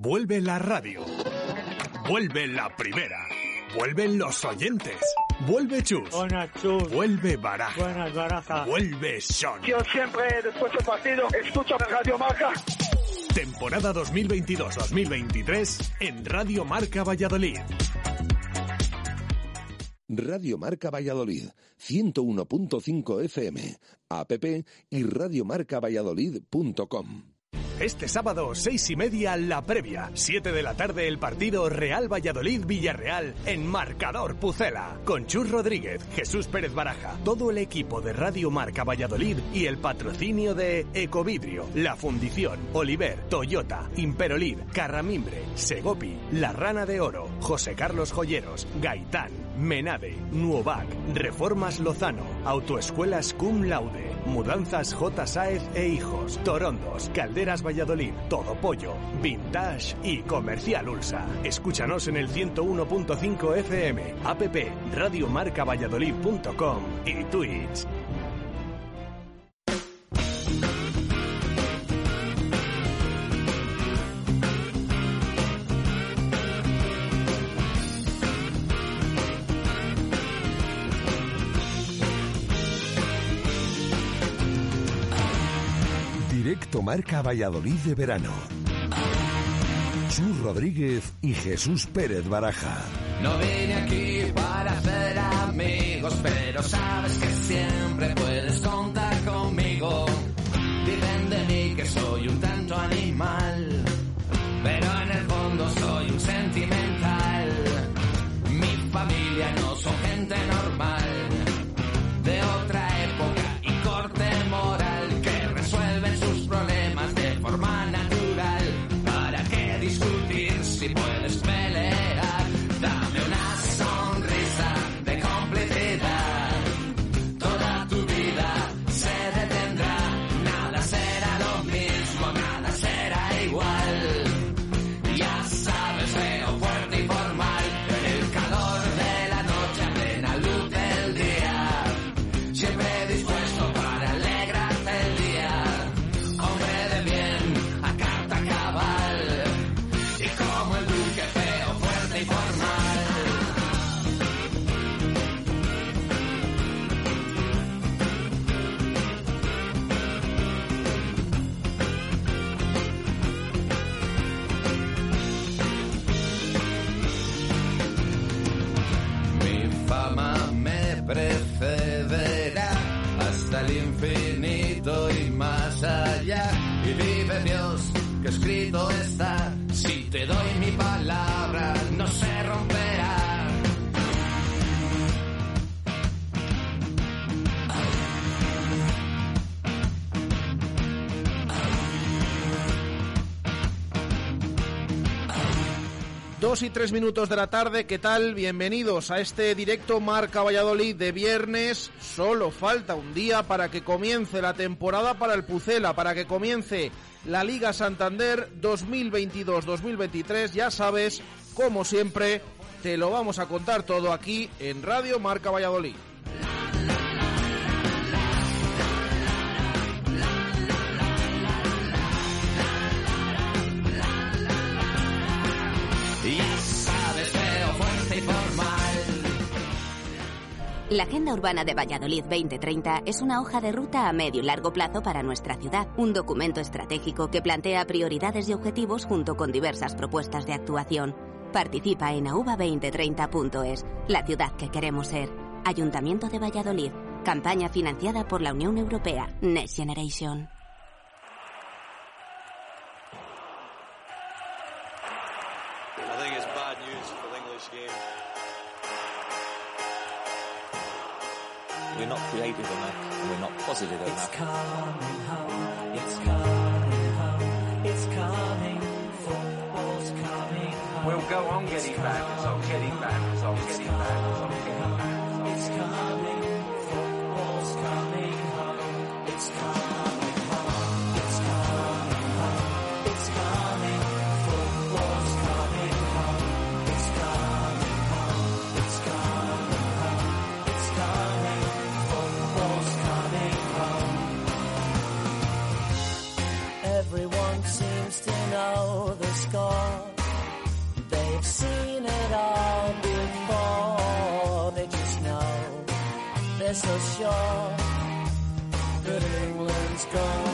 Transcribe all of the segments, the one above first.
Vuelve la radio. Vuelve la primera. Vuelven los oyentes. Vuelve Chus. Buenas, Chus. Vuelve Baraja. Buenas, Baraja. Vuelve Son. Yo siempre, después del partido, escucho Radio Marca. Temporada 2022-2023 en Radio Marca Valladolid. Radio Marca Valladolid, 101.5 FM, app y radiomarcavalladolid.com. Este sábado, seis y media, la previa. Siete de la tarde, el partido Real Valladolid-Villarreal en Marcador Pucela. Con Chus Rodríguez, Jesús Pérez Baraja, todo el equipo de Radio Marca Valladolid y el patrocinio de Ecovidrio, La Fundición, Oliver, Toyota, Imperolid, Carramimbre, Segopi, La Rana de Oro, José Carlos Joyeros, Gaitán, Menade, Nuovac, Reformas Lozano, Autoescuelas Cum Laude, Mudanzas J. Saez e Hijos, Torondos, Calderas Valladolid, Todo Pollo, Vintage y Comercial Ulsa. Escúchanos en el 101.5 FM, app radiomarcavalladolid.com y Twitch. Directo Marca Valladolid de verano. Chus Rodríguez y Jesús Pérez Baraja. No vine aquí para hacer amigos, pero sabes que siempre puedes contar conmigo. Dicen de mí que soy un tanto animal, Si te doy mi palabra, no se romperá. Dos y tres minutos de la tarde, ¿qué tal? Bienvenidos a este directo Marca Valladolid de viernes. Solo falta un día para que comience la temporada para el Pucela, para que comience la Liga Santander 2022-2023. Ya sabes, como siempre, te lo vamos a contar todo aquí en Radio Marca Valladolid. La Agenda Urbana de Valladolid 2030 es una hoja de ruta a medio y largo plazo para nuestra ciudad, un documento estratégico que plantea prioridades y objetivos junto con diversas propuestas de actuación. Participa en auba2030.es, la ciudad que queremos ser. Ayuntamiento de Valladolid, campaña financiada por la Unión Europea, Next Generation. We're not creative enough. and we're not positive It's enough. coming home, it's coming home, it's coming, football's coming home. We'll go on getting back, on getting back, on getting back, on getting back. It's coming, football's coming home, it's coming score. They've seen it all before. They just know they're so sure that England's gonna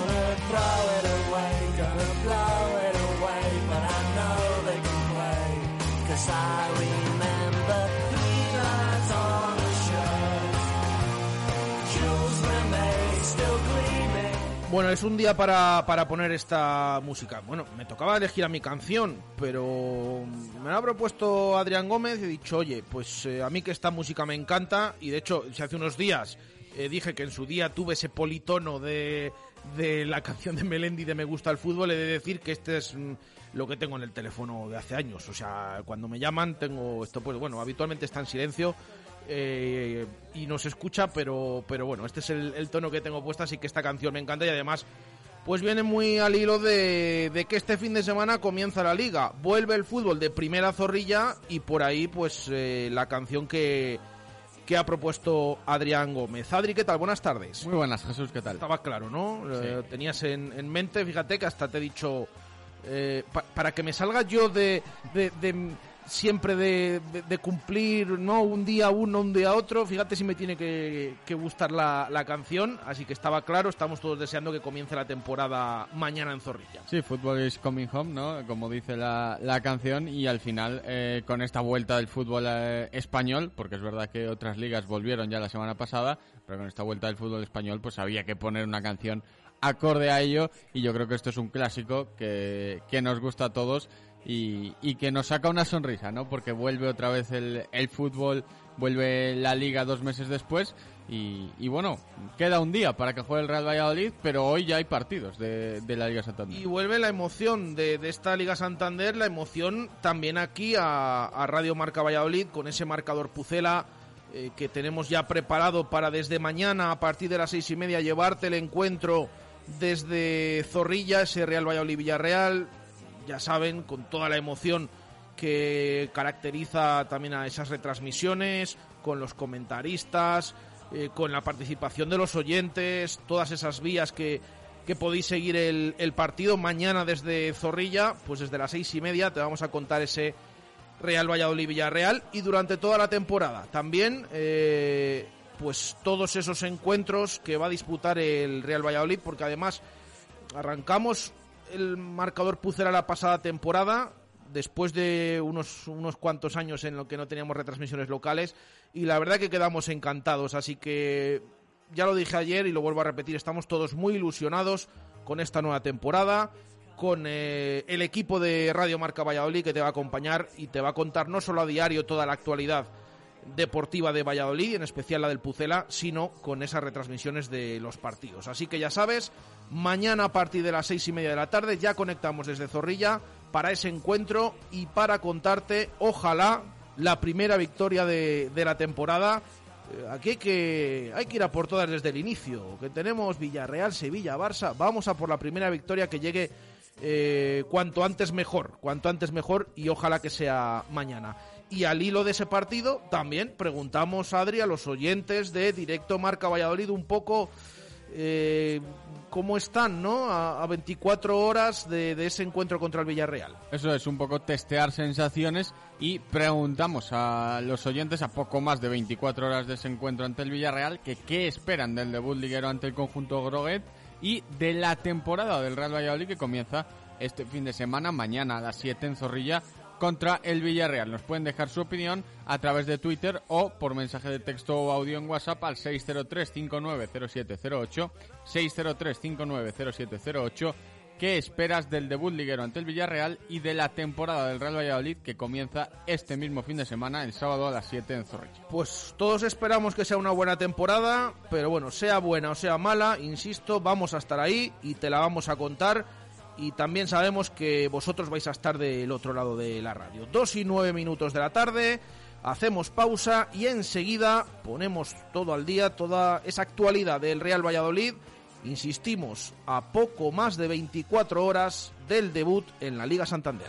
Bueno, es un día para, para poner esta música. Bueno, me tocaba elegir a mi canción, pero me la ha propuesto Adrián Gómez y he dicho, oye, pues eh, a mí que esta música me encanta y de hecho, si hace unos días eh, dije que en su día tuve ese politono de, de la canción de Melendi de Me gusta el fútbol, he de decir que este es mm, lo que tengo en el teléfono de hace años. O sea, cuando me llaman tengo esto, pues bueno, habitualmente está en silencio eh, y no se escucha, pero, pero bueno, este es el, el tono que tengo puesto, así que esta canción me encanta y además pues viene muy al hilo de, de que este fin de semana comienza la liga, vuelve el fútbol de primera zorrilla y por ahí pues eh, la canción que, que ha propuesto Adrián Gómez. Adri, ¿qué tal? Buenas tardes. Muy buenas, Jesús, ¿qué tal? Estaba claro, ¿no? Eh, tenías en, en mente, fíjate que hasta te he dicho, eh, pa- para que me salga yo de, de- de- siempre de, cumplir, ¿no? Un día uno, un día otro, fíjate si me tiene que, que gustar la, canción, así que estaba claro, estamos todos deseando que comience la temporada mañana en Zorrilla. Sí, Football is coming home, ¿no? Como dice la, canción y al final eh, con esta vuelta del fútbol eh, español, porque es verdad que otras ligas volvieron ya la semana pasada, pero con esta vuelta del fútbol español pues había que poner una canción acorde a ello y yo creo que esto es un clásico que nos gusta a todos y, que nos saca una sonrisa, ¿no? Porque vuelve otra vez el, fútbol, vuelve la liga dos meses después y, bueno, queda un día para que juegue el Real Valladolid, pero hoy ya hay partidos de, la Liga Santander. Y vuelve la emoción de, esta Liga Santander, la emoción también aquí a, a Radio Marca Valladolid con ese marcador Pucela eh, que tenemos ya preparado para desde mañana a partir de las seis y media llevarte el encuentro desde Zorrilla, ese Real Valladolid Villarreal, ya saben, con toda la emoción que caracteriza también a esas retransmisiones, con los comentaristas, eh, con la participación de los oyentes, todas esas vías que, que podéis seguir el, partido mañana desde Zorrilla, pues desde las seis y media te vamos a contar ese Real Valladolid Villarreal y durante toda la temporada. También eh, pues todos esos encuentros que va a disputar el Real Valladolid porque además arrancamos el marcador Pucera la pasada temporada después de unos, unos cuantos años en lo que no teníamos retransmisiones locales y la verdad que quedamos encantados. Así que ya lo dije ayer y lo vuelvo a repetir estamos todos muy ilusionados con esta nueva temporada con eh, el equipo de Radio Marca Valladolid que te va a acompañar y te va a contar no solo a diario toda la actualidad deportiva de Valladolid, en especial la del Pucela, sino con esas retransmisiones de los partidos. Así que ya sabes, mañana a partir de las seis y media de la tarde ya conectamos desde Zorrilla para ese encuentro y para contarte, ojalá, la primera victoria de, de la temporada. Eh, Aquí hay que, hay que ir a por todas desde el inicio, que tenemos Villarreal, Sevilla, Barça, vamos a por la primera victoria que llegue eh, cuanto antes mejor, cuanto antes mejor y ojalá que sea mañana. Y al hilo de ese partido también preguntamos, Adri, a los oyentes de Directo Marca Valladolid un poco eh, cómo están, ¿no? A, a 24 horas de, de ese encuentro contra el Villarreal. Eso es un poco testear sensaciones y preguntamos a los oyentes a poco más de 24 horas de ese encuentro ante el Villarreal que qué esperan del debut liguero ante el conjunto Groguet y de la temporada del Real Valladolid que comienza este fin de semana, mañana a las 7 en Zorrilla contra el Villarreal. Nos pueden dejar su opinión a través de Twitter o por mensaje de texto o audio en WhatsApp al 603-590708, 603-590708 ¿Qué esperas del debut liguero ante el Villarreal y de la temporada del Real Valladolid que comienza este mismo fin de semana, el sábado a las 7 en Zorrilla? Pues todos esperamos que sea una buena temporada, pero bueno, sea buena o sea mala, insisto, vamos a estar ahí y te la vamos a contar. Y también sabemos que vosotros vais a estar del otro lado de la radio. Dos y nueve minutos de la tarde, hacemos pausa y enseguida ponemos todo al día, toda esa actualidad del Real Valladolid insistimos, a poco más de 24 horas del debut en la Liga Santander.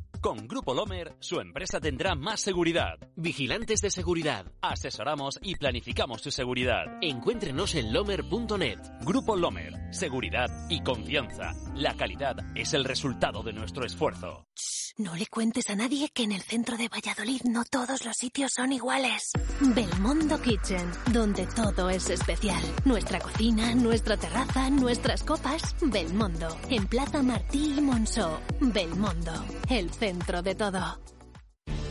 Con Grupo Lomer, su empresa tendrá más seguridad. Vigilantes de seguridad. Asesoramos y planificamos su seguridad. Encuéntrenos en lomer.net. Grupo Lomer. Seguridad y confianza. La calidad es el resultado de nuestro esfuerzo. No le cuentes a nadie que en el centro de Valladolid no todos los sitios son iguales. Belmondo Kitchen, donde todo es especial. Nuestra cocina, nuestra terraza, nuestras copas. Belmondo, en Plaza Martí y Monceau. Belmondo, el centro de todo.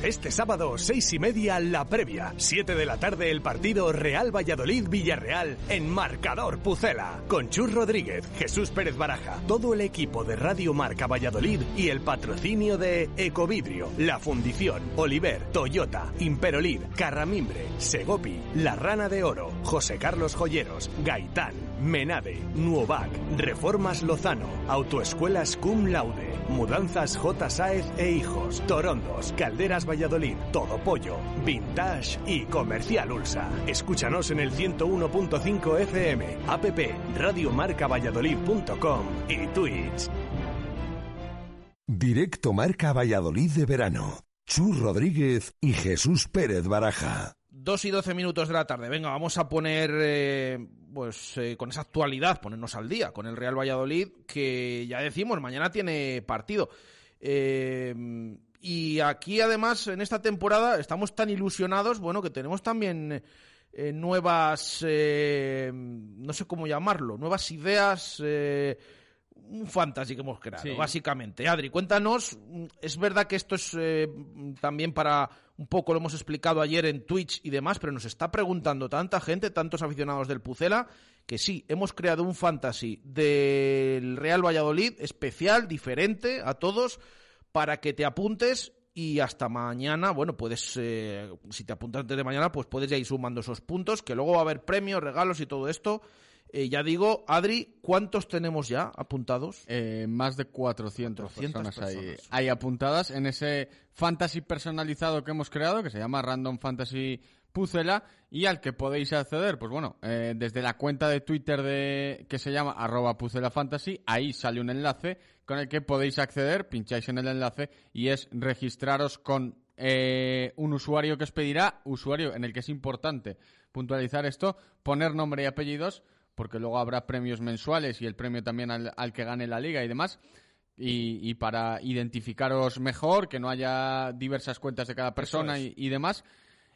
Este sábado, seis y media, la previa. Siete de la tarde, el partido Real Valladolid-Villarreal en Marcador Pucela. Con Chus Rodríguez, Jesús Pérez Baraja, todo el equipo de Radio Marca Valladolid y el patrocinio de Ecovidrio, La Fundición, Oliver, Toyota, Imperolid, Carramimbre, Segopi, La Rana de Oro, José Carlos Joyeros, Gaitán, Menade, Nuovac, Reformas Lozano, Autoescuelas Cum Laude, Mudanzas J. Saez e Hijos, Torondos, Calderas Valladolid, Todo Pollo, Vintage y Comercial Ulsa. Escúchanos en el 101.5 FM, app radiomarcavalladolid.com y Twitch. Directo Marca Valladolid de verano. Chus Rodríguez y Jesús Pérez Baraja. Dos y doce minutos de la tarde. Venga, vamos a poner, eh, pues eh, con esa actualidad, ponernos al día con el Real Valladolid, que ya decimos, mañana tiene partido. Eh, y aquí, además, en esta temporada estamos tan ilusionados, bueno, que tenemos también eh, nuevas, eh, no sé cómo llamarlo, nuevas ideas, un fantasy que hemos creado, Sí. básicamente. Adri, cuéntanos, mm, es verdad que esto es eh, también para, un poco lo hemos explicado ayer en Twitch y demás, pero nos está preguntando tanta gente, tantos aficionados del Pucela, que sí, hemos creado un fantasy del Real Valladolid especial, diferente a todos, para que te apuntes y hasta mañana, bueno, puedes, eh, si te apuntas antes de mañana, pues puedes ya ir sumando esos puntos, que luego va a haber premios, regalos y todo esto. Eh, ya digo, Adri, ¿cuántos tenemos ya apuntados? Eh, más de 400, 400 personas, Hay, personas. hay apuntadas en ese fantasy personalizado que hemos creado, que se llama Random Fantasy Pucela, y al que podéis acceder, pues bueno, eh, desde la cuenta de Twitter de que se llama arroba Fantasy, ahí sale un enlace con el que podéis acceder, pincháis en el enlace y es registraros con eh, un usuario que os pedirá, usuario en el que es importante puntualizar esto, poner nombre y apellidos, porque luego habrá premios mensuales y el premio también al, al que gane la liga y demás. Y, y para identificaros mejor, que no haya diversas cuentas de cada persona es. y, y demás,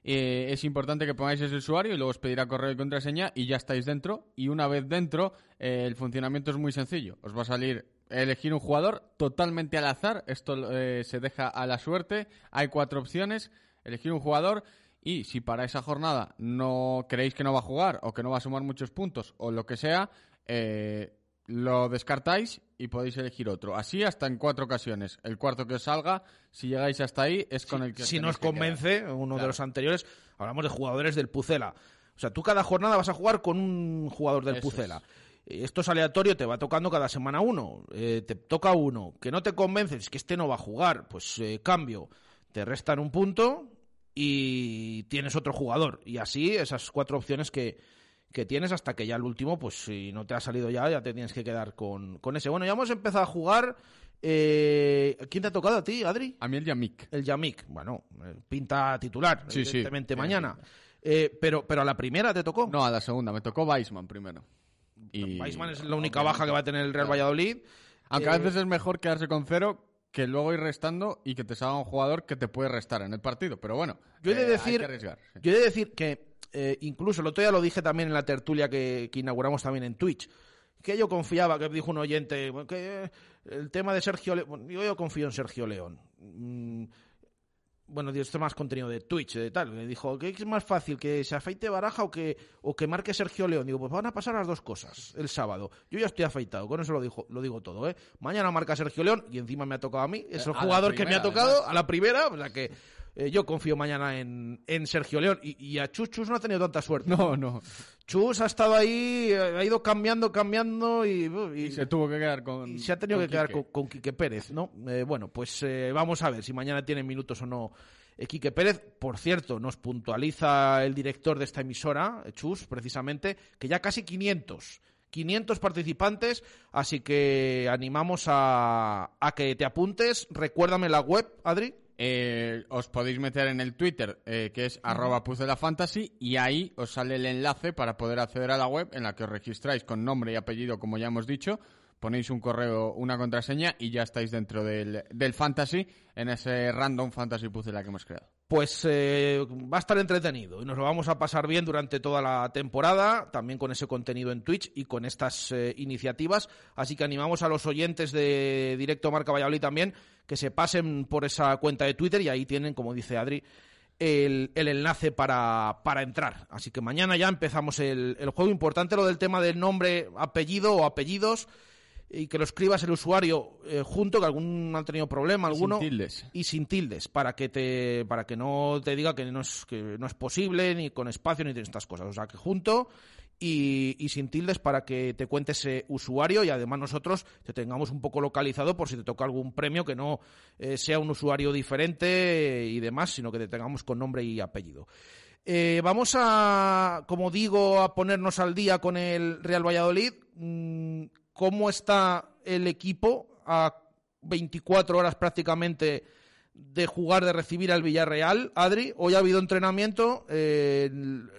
eh, es importante que pongáis ese usuario y luego os pedirá correo y contraseña y ya estáis dentro. Y una vez dentro, eh, el funcionamiento es muy sencillo. Os va a salir elegir un jugador totalmente al azar. Esto eh, se deja a la suerte. Hay cuatro opciones. Elegir un jugador y si para esa jornada no creéis que no va a jugar o que no va a sumar muchos puntos o lo que sea, eh, lo descartáis y podéis elegir otro. Así hasta en cuatro ocasiones. El cuarto que os salga, si llegáis hasta ahí, es con el que si nos que convence, uno de los anteriores, hablamos de jugadores del Pucela. O sea, tú cada jornada vas a jugar con un jugador del Eso Pucela. esto es aleatorio, te va tocando cada semana uno, eh, te toca uno, que no te convences que este no va a jugar, pues eh, cambio, te restan un punto y tienes otro jugador. Y así esas cuatro opciones que, que tienes hasta que ya el último, pues si no te ha salido ya, ya te tienes que quedar con, con ese. Bueno, ya hemos empezado a jugar. Eh, ¿Quién te ha tocado a ti, Adri? A mí el Yamik. El Yamik, bueno, eh, pinta titular, Sí, sí. evidentemente mañana. Eh, pero, pero a la primera te tocó. No, a la segunda. Me tocó Weisman primero. Y... Weisman es la única baja que va a tener el Real Valladolid. Aunque a Eh, veces es mejor quedarse con cero que luego ir restando y que te salga un jugador que te puede restar en el partido. Pero bueno, Yo he de eh, hay decir, que arriesgar. sí. yo he de decir que eh, incluso el otro día lo dije también en la tertulia que, que inauguramos también en Twitch, que yo confiaba, que dijo un oyente, que el tema de Sergio León, yo, yo confío en Sergio León. Bueno, Dios, esto es más contenido de Twitch, de tal. Me dijo, ¿qué es más fácil? ¿Que se afeite Baraja o que, o que marque Sergio León? Digo, pues van a pasar las dos cosas el sábado. Yo ya estoy afeitado, con eso lo, dijo, lo digo todo, ¿eh? Mañana marca Sergio León y encima me ha tocado a mí. Es Eh, el a jugador que me ha tocado además. a la primera, o sea que eh, yo confío mañana en, en Sergio León. Y, y a Chus, Chus no ha tenido tanta suerte. No, no. Chus ha estado ahí, eh, ha ido cambiando, cambiando y, y- Se tuvo que quedar con. y se ha tenido que quedar con, con Quique Pérez, ¿no? Eh, bueno, pues eh, vamos a ver si mañana tiene minutos o no eh, Quique Pérez. Por cierto, nos puntualiza el director de esta emisora, Chus, precisamente, que ya casi 500. 500 participantes, así que animamos a, a que te apuntes. Recuérdame la web, Adri. Eh, os podéis meter en el Twitter, eh, que es arroba fantasy y ahí os sale el enlace para poder acceder a la web en la que os registráis con nombre y apellido, como ya hemos dicho. Ponéis un correo, una contraseña y ya estáis dentro del, del fantasy, en ese random fantasy puzzle que hemos creado. Pues eh, va a estar entretenido y nos lo vamos a pasar bien durante toda la temporada, también con ese contenido en Twitch y con estas eh, iniciativas. Así que animamos a los oyentes de Directo Marca Valladolid también que se pasen por esa cuenta de Twitter y ahí tienen, como dice Adri, el, enlace para, entrar. Así que mañana ya empezamos el juego. Importante lo del tema del nombre, apellido o apellidos y que lo escribas el usuario eh, junto, que algún ha tenido problema, sin alguno tildes. y sin tildes para que te para que no te diga que no es que no es posible ni con espacio ni de estas cosas o sea que junto y, y sin tildes para que te cuente ese usuario y además nosotros te tengamos un poco localizado por si te toca algún premio que no eh, sea un usuario diferente y demás sino que te tengamos con nombre y apellido Eh, vamos a, como digo, a ponernos al día con el Real Valladolid. Mm, ¿Cómo está el equipo a 24 horas prácticamente de jugar, de recibir al Villarreal? Adri, hoy ha habido entrenamiento. eh,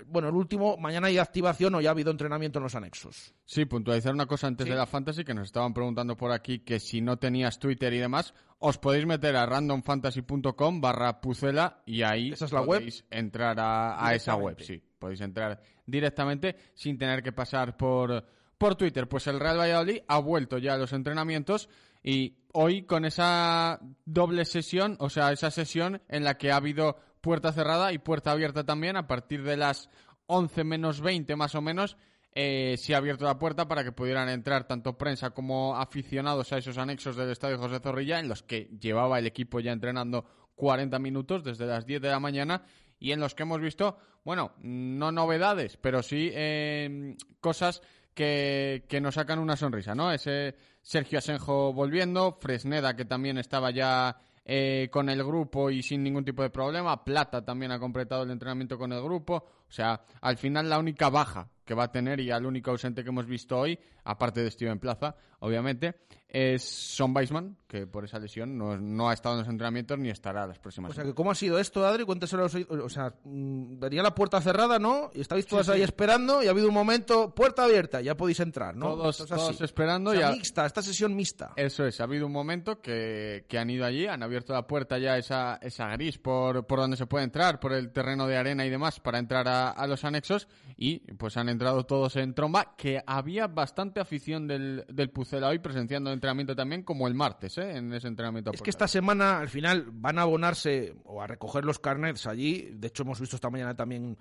bueno, el último, mañana hay activación o ya ha habido entrenamiento en los anexos. Sí, puntualizar una cosa antes Sí. de la fantasy que nos estaban preguntando por aquí que si no tenías Twitter y demás, os podéis meter a randomfantasy.com barra pucela y ahí ¿Esa es la web? podéis entrar a, a esa web, sí. Podéis entrar directamente sin tener que pasar por, por Twitter. Pues el Real Valladolid ha vuelto ya a los entrenamientos y hoy con esa doble sesión, o sea, esa sesión en la que ha habido puerta cerrada y puerta abierta también a partir de las 11 menos 20 más o menos, eh, se ha abierto la puerta para que pudieran entrar tanto prensa como aficionados a esos anexos del Estadio José Zorrilla, en los que llevaba el equipo ya entrenando 40 minutos desde las 10 de la mañana y en los que hemos visto, bueno, no novedades, pero sí eh, cosas que, que nos sacan una sonrisa, ¿no? Ese Sergio Asenjo volviendo, Fresneda que también estaba ya eh, con el grupo y sin ningún tipo de problema, Plata también ha completado el entrenamiento con el grupo, o sea, al final la única baja que va a tener y al único ausente que hemos visto hoy, aparte de Steven Plaza, obviamente, es Son Weisman, que por esa lesión no, no ha estado en los entrenamientos ni estará las próximas O sea, que ¿cómo ha sido esto, Adri? Cuénteselo a los O sea, mm, venía la puerta cerrada, ¿no? Y estáis todas Sí, ahí sí. esperando y ha habido un momento, puerta abierta, ya podéis entrar, ¿no? Todos- así. esperando O sea, y a- mixta, esta sesión mixta. Eso es, ha habido un momento que, que han ido allí, han abierto la puerta ya esa, esa gris por, por donde se puede entrar, por el terreno de arena y demás, para entrar a, a los anexos y pues han entrado todos en tromba, que había bastante afición del, del Pucela hoy presenciando el entrenamiento también, como el martes, ¿eh? en ese entrenamiento. Es que esta semana, al final, van a abonarse o a recoger los carnets allí. De hecho, hemos visto esta mañana también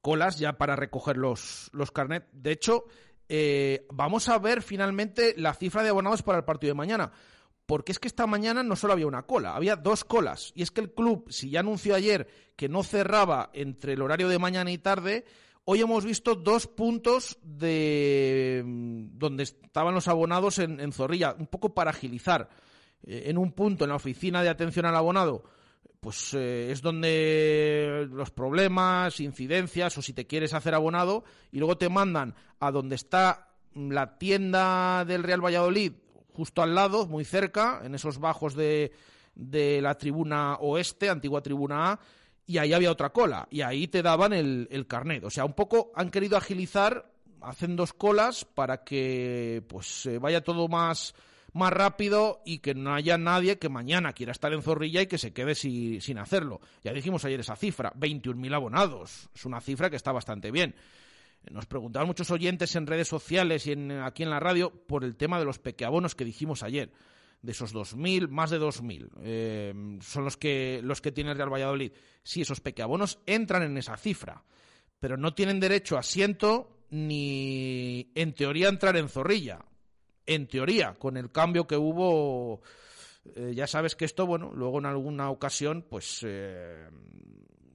colas ya para recoger los, los carnets. De hecho, eh, vamos a ver finalmente la cifra de abonados para el partido de mañana. Porque es que esta mañana no solo había una cola, había dos colas. Y es que el club, si ya anunció ayer que no cerraba entre el horario de mañana y tarde, Hoy hemos visto dos puntos de mm, donde estaban los abonados en, Zorrilla, un poco para agilizar. Eh, en un punto, en la oficina de atención al abonado, pues eh, es donde los problemas, incidencias, o si te quieres hacer abonado, y luego te mandan a donde está la tienda del Real Valladolid, justo al lado, muy cerca, en esos bajos de, de la tribuna oeste, antigua tribuna A, y ahí había otra cola, y ahí te daban el, el carnet. O sea, un poco han querido agilizar, hacen dos colas para que pues eh, vaya todo más, más rápido y que no haya nadie que mañana quiera estar en Zorrilla y que se quede si- sin hacerlo. Ya dijimos ayer esa cifra, 21.000 abonados. Es una cifra que está bastante bien. Nos preguntaban muchos oyentes en redes sociales y en, aquí en la radio por el tema de los pequeabonos que dijimos ayer. De esos 2.000, más de 2.000 eh, son los que, los que tiene el Real Valladolid. Sí, esos pequeabonos entran en esa cifra, pero no tienen derecho a asiento ni en teoría entrar en Zorrilla. En teoría, con el cambio que hubo, eh, ya sabes que esto, bueno, luego en alguna ocasión, pues eh,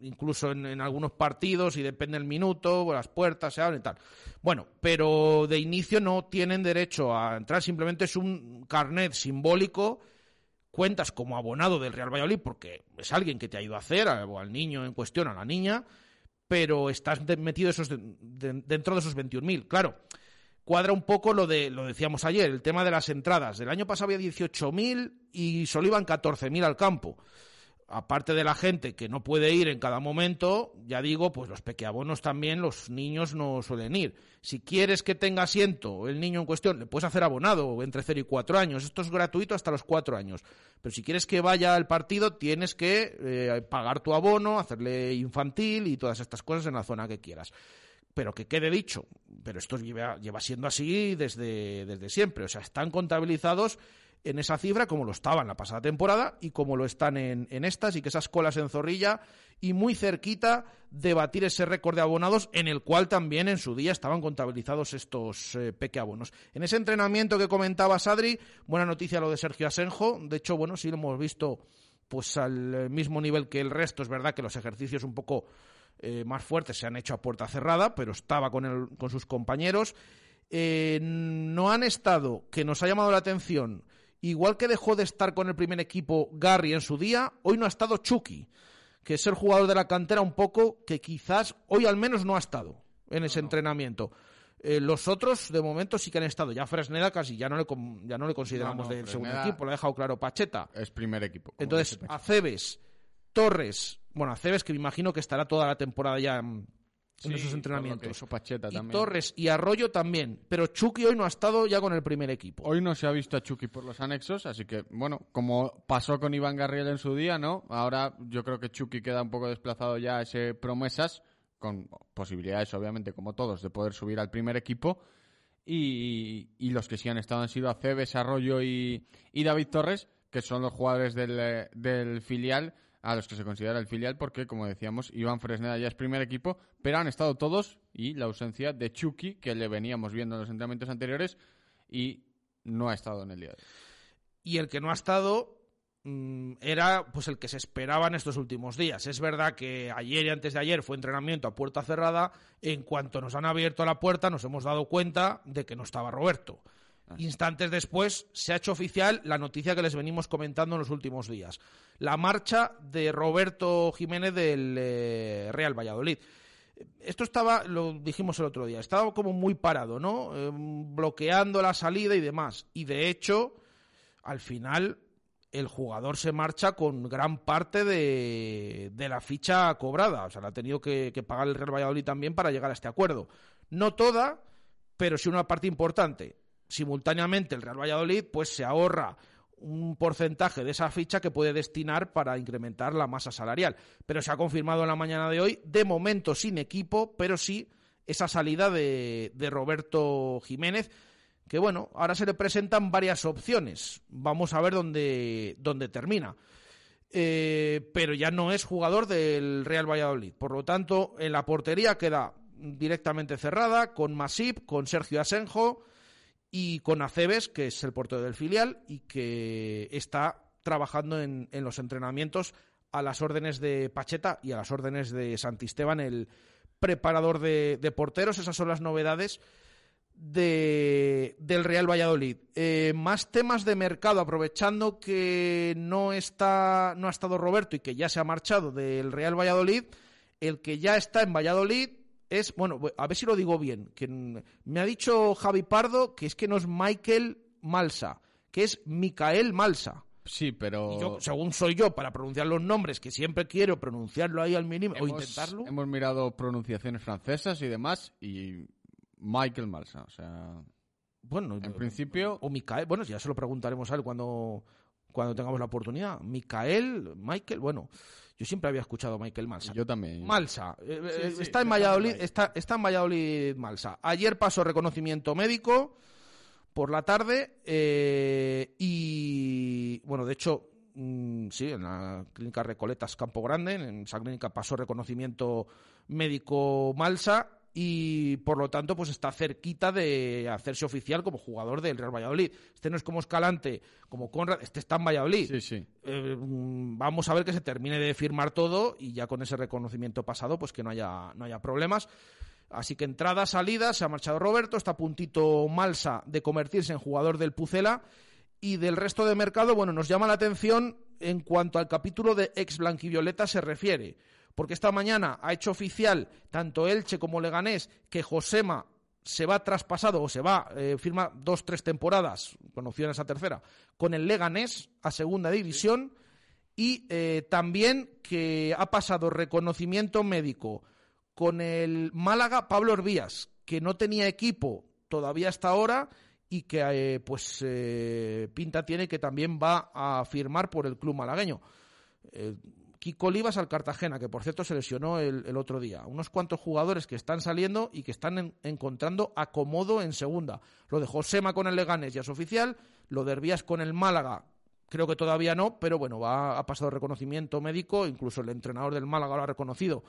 incluso en, algunos partidos, y depende del minuto, las puertas se abren y tal. Bueno, pero de inicio no tienen derecho a entrar, simplemente es un carnet simbólico, cuentas como abonado del Real Valladolid, porque es alguien que te ha ido a hacer, o al niño en cuestión, a la niña, pero estás metido esos de- dentro de esos 21.000. Claro, cuadra un poco lo de lo decíamos ayer, el tema de las entradas. Del año pasado había 18.000 y solo iban 14.000 al campo. Aparte de la gente que no puede ir en cada momento, ya digo, pues los pequeabonos también, los niños no suelen ir. Si quieres que tenga asiento el niño en cuestión, le puedes hacer abonado entre 0 y 4 años. Esto es gratuito hasta los 4 años. Pero si quieres que vaya al partido, tienes que eh, pagar tu abono, hacerle infantil y todas estas cosas en la zona que quieras pero que quede dicho, pero esto lleva, lleva siendo así desde, desde siempre, o sea, están contabilizados en esa cifra como lo estaban la pasada temporada y como lo están en, en estas y que esas colas en Zorrilla y muy cerquita de batir ese récord de abonados en el cual también en su día estaban contabilizados estos eh, pequeabonos. En ese entrenamiento que comentaba Sadri, buena noticia lo de Sergio Asenjo, de hecho, bueno, sí lo hemos visto pues al eh, mismo nivel que el resto, es verdad que los ejercicios un poco eh, más fuertes se han hecho a puerta cerrada, pero estaba con, el- con sus compañeros. Eh, no han estado, que nos ha llamado la atención, igual que dejó de estar con el primer equipo Gary en su día, hoy no ha estado Chucky, que es el jugador de la cantera un poco que quizás hoy al menos no ha estado en ese entrenamiento. Eh, los otros, de momento, sí que han estado. Ya Fresneda casi ya no le, ya no le consideramos del segundo equipo, lo ha dejado claro Pacheta. Es primer equipo. Entonces. Aceves, Torres, bueno, Aceves que me imagino que estará toda la temporada ya en, en Sí, esos entrenamientos. hizo Pacheta y también. Torres y Arroyo también, pero Chucky hoy no ha estado ya con el primer equipo. Hoy no se ha visto a Chucky por los anexos, así que, bueno, como pasó con Iván Garriel en su día, ¿no? Ahora yo creo que Chucky queda un poco desplazado ya a ese promesas, con posibilidades, obviamente, como todos, de poder subir al primer equipo. Y, y los que sí han estado han sido Aceves, Arroyo y, y David Torres, que son los jugadores del, eh, del filial, a los que se considera el filial, porque, como decíamos, Iván Fresneda ya es primer equipo, pero han estado todos y la ausencia de Chucky, que le veníamos viendo en los entrenamientos anteriores, y no ha estado en el día de hoy. y el que no ha estado mm, era pues el que se esperaba en estos últimos días. Es verdad que ayer y antes de ayer fue entrenamiento a puerta cerrada. En cuanto nos han abierto la puerta, nos hemos dado cuenta de que no estaba Roberto. Instantes después se ha hecho oficial la noticia que les venimos comentando en los últimos días. La marcha de Roberto Jiménez del eh, Real Valladolid. Esto estaba, lo dijimos el otro día, estaba como muy parado, ¿no? Eh, bloqueando la salida y demás. Y de hecho, al final el jugador se marcha con gran parte de, de la ficha cobrada. O sea, la ha tenido que pagar el Real Valladolid también para llegar a este acuerdo. No toda, pero sí una parte importante. Simultáneamente el Real Valladolid pues se ahorra un porcentaje de esa ficha que puede destinar para incrementar la masa salarial. Pero se ha confirmado en la mañana de hoy, de momento sin equipo, pero sí esa salida de, de Roberto Jiménez, que bueno, ahora se le presentan varias opciones. Vamos a ver dónde, dónde termina. Eh, pero ya no es jugador del Real Valladolid. Por lo tanto, en la portería queda directamente cerrada con Masip, con Sergio Asenjo y con Aceves, que es el portero del filial y que está trabajando en, en los entrenamientos a las órdenes de Pacheta y a las órdenes de Santisteban, el preparador de, de porteros. Esas son las novedades de, del Real Valladolid. Eh, más temas de mercado, aprovechando que no, está, no ha estado Roberto y que ya se ha marchado del Real Valladolid, el que ya está en Valladolid es, bueno, a ver si lo digo bien, que me ha dicho Javi Pardo que es que no es Michael Malsa, que es Micael Malsa. Sí, pero. yo, según soy yo, para pronunciar los nombres, que siempre quiero pronunciarlo ahí al mínimo, o intentarlo. Hemos mirado pronunciaciones francesas y demás, y Michael Malsa, o sea... Bueno, en principio... O Micael, bueno, ya se lo preguntaremos a él cuando, cuando tengamos la oportunidad. Micael, Michael, bueno, yo siempre había escuchado a Michael Malsa. Yo también. Malsa, eh, eh, está en Valladolid, está, está en Valladolid Malsa. Ayer pasó reconocimiento médico por la tarde eh, y, bueno, de hecho, mm, sí, en la clínica Recoletas Campo Grande, en esa clínica pasó reconocimiento médico Malsa y por lo tanto pues está cerquita de hacerse oficial como jugador del Real Valladolid. Este no es como Escalante, como Conrad, este está en Valladolid. Sí, sí. Eh, mm, vamos a ver que se termine de firmar todo y ya con ese reconocimiento pasado pues que no haya, no haya problemas. Así que entrada, salida, se ha marchado Roberto, está a puntito Malsa de convertirse en jugador del Pucela y del resto de mercado, bueno, nos llama la atención en cuanto al capítulo de ex blanquivioleta se refiere porque esta mañana ha hecho oficial tanto Elche como Leganés que Josema se va traspasado o se va, eh, firma dos, tres temporadas, con opción a esa tercera, con el Leganés a segunda división y eh, también que ha pasado reconocimiento médico con el Málaga Pablo Orbías, que no tenía equipo todavía hasta ahora y que eh, pues pinta tiene que también va a firmar por el club malagueño. Kiko Olivas al Cartagena, que por cierto se lesionó el, otro día. Unos cuantos jugadores que están saliendo y que están encontrando acomodo en segunda. Lo de Josema con el Leganés ya es oficial, lo de Herbías con el Málaga creo que todavía no, pero bueno, va, ha pasado reconocimiento médico, incluso el entrenador del Málaga lo ha reconocido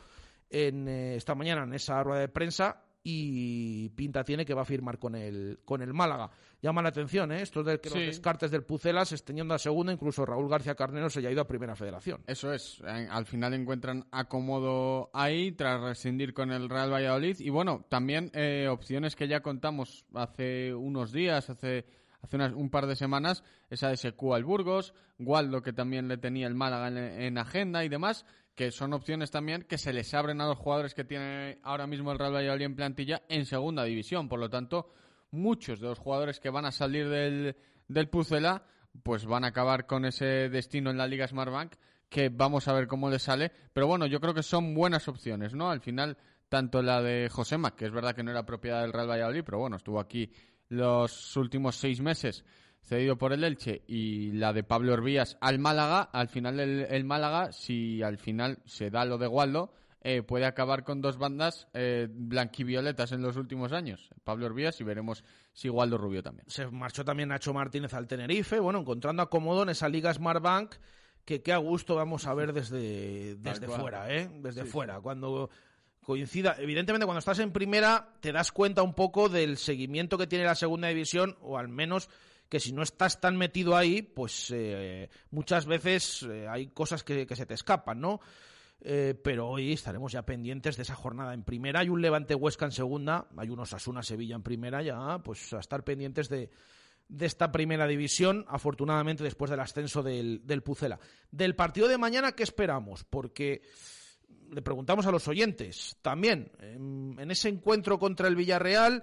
en, eh, esta mañana en esa rueda de prensa y pinta tiene que va a firmar con el, con el Málaga. Llama la atención, ¿eh? Esto de que los descartes del Pucela se estén yendo a segunda, incluso Raúl García Carnero se haya ido a Primera Federación. Eso es, al final encuentran acomodo ahí tras rescindir con el Real Valladolid y bueno, también eh, opciones que ya contamos hace unos días, hace hace un par de semanas, esa de SQ al Burgos, Waldo que también le tenía el Málaga en agenda y demás, que son opciones también que se les abren a los jugadores que tiene ahora mismo el Real Valladolid en plantilla en segunda división. Por lo tanto, muchos de los jugadores que van a salir del, del Pucela pues van a acabar con ese destino en la Liga Smartbank que vamos a ver cómo les sale. Pero bueno, yo creo que son buenas opciones, ¿no? Al final, tanto la de Josema, que es verdad que no era propiedad del Real Valladolid, pero bueno, estuvo aquí los últimos seis meses cedido por el Elche y la de Pablo Orbías al Málaga, al final el, Málaga, si al final se da lo de Waldo, eh, puede acabar con dos bandas eh, blanquivioletas en los últimos años. Pablo Orbías y veremos si Waldo Rubio también. Se marchó también Nacho Martínez al Tenerife, bueno, encontrando acomodo en esa Liga Smartbank que qué a gusto vamos a ver desde, desde fuera, ¿eh? Desde fuera. Cuando coincida, evidentemente cuando estás en primera te das cuenta un poco del seguimiento que tiene la segunda división, o al menos que si no estás tan metido ahí, pues eh, muchas veces eh, hay cosas que, se te escapan, ¿no? Eh, pero hoy estaremos ya pendientes de esa jornada en primera. Hay un Levante Huesca en segunda, hay unos Asuna Sevilla en primera, ya pues a estar pendientes de, de esta primera división, afortunadamente después del ascenso del, Pucela. Del partido de mañana, ¿qué esperamos? Porque le preguntamos a los oyentes también, en ese encuentro contra el Villarreal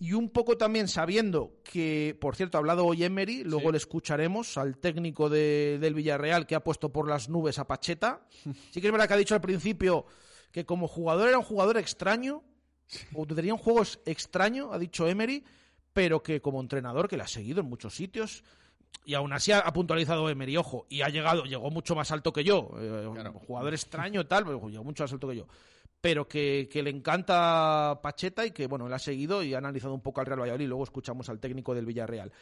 y un poco también sabiendo que, por cierto, ha hablado hoy Emery, luego le escucharemos al técnico de, del Villarreal que ha puesto por las nubes a Pacheta. Sí que es verdad que ha dicho al principio que como jugador era un jugador extraño, o tenía un juego extraño, ha dicho Emery, pero que como entrenador, que le ha seguido en muchos sitios, y aún así ha, puntualizado Emery, ojo, y ha llegado, llegó mucho más alto que yo, eh, jugador extraño tal, pero llegó mucho más alto que yo pero que, le encanta Pacheta y que, bueno, él ha seguido y ha analizado un poco al Real Valladolid. Luego escuchamos al técnico del Villarreal.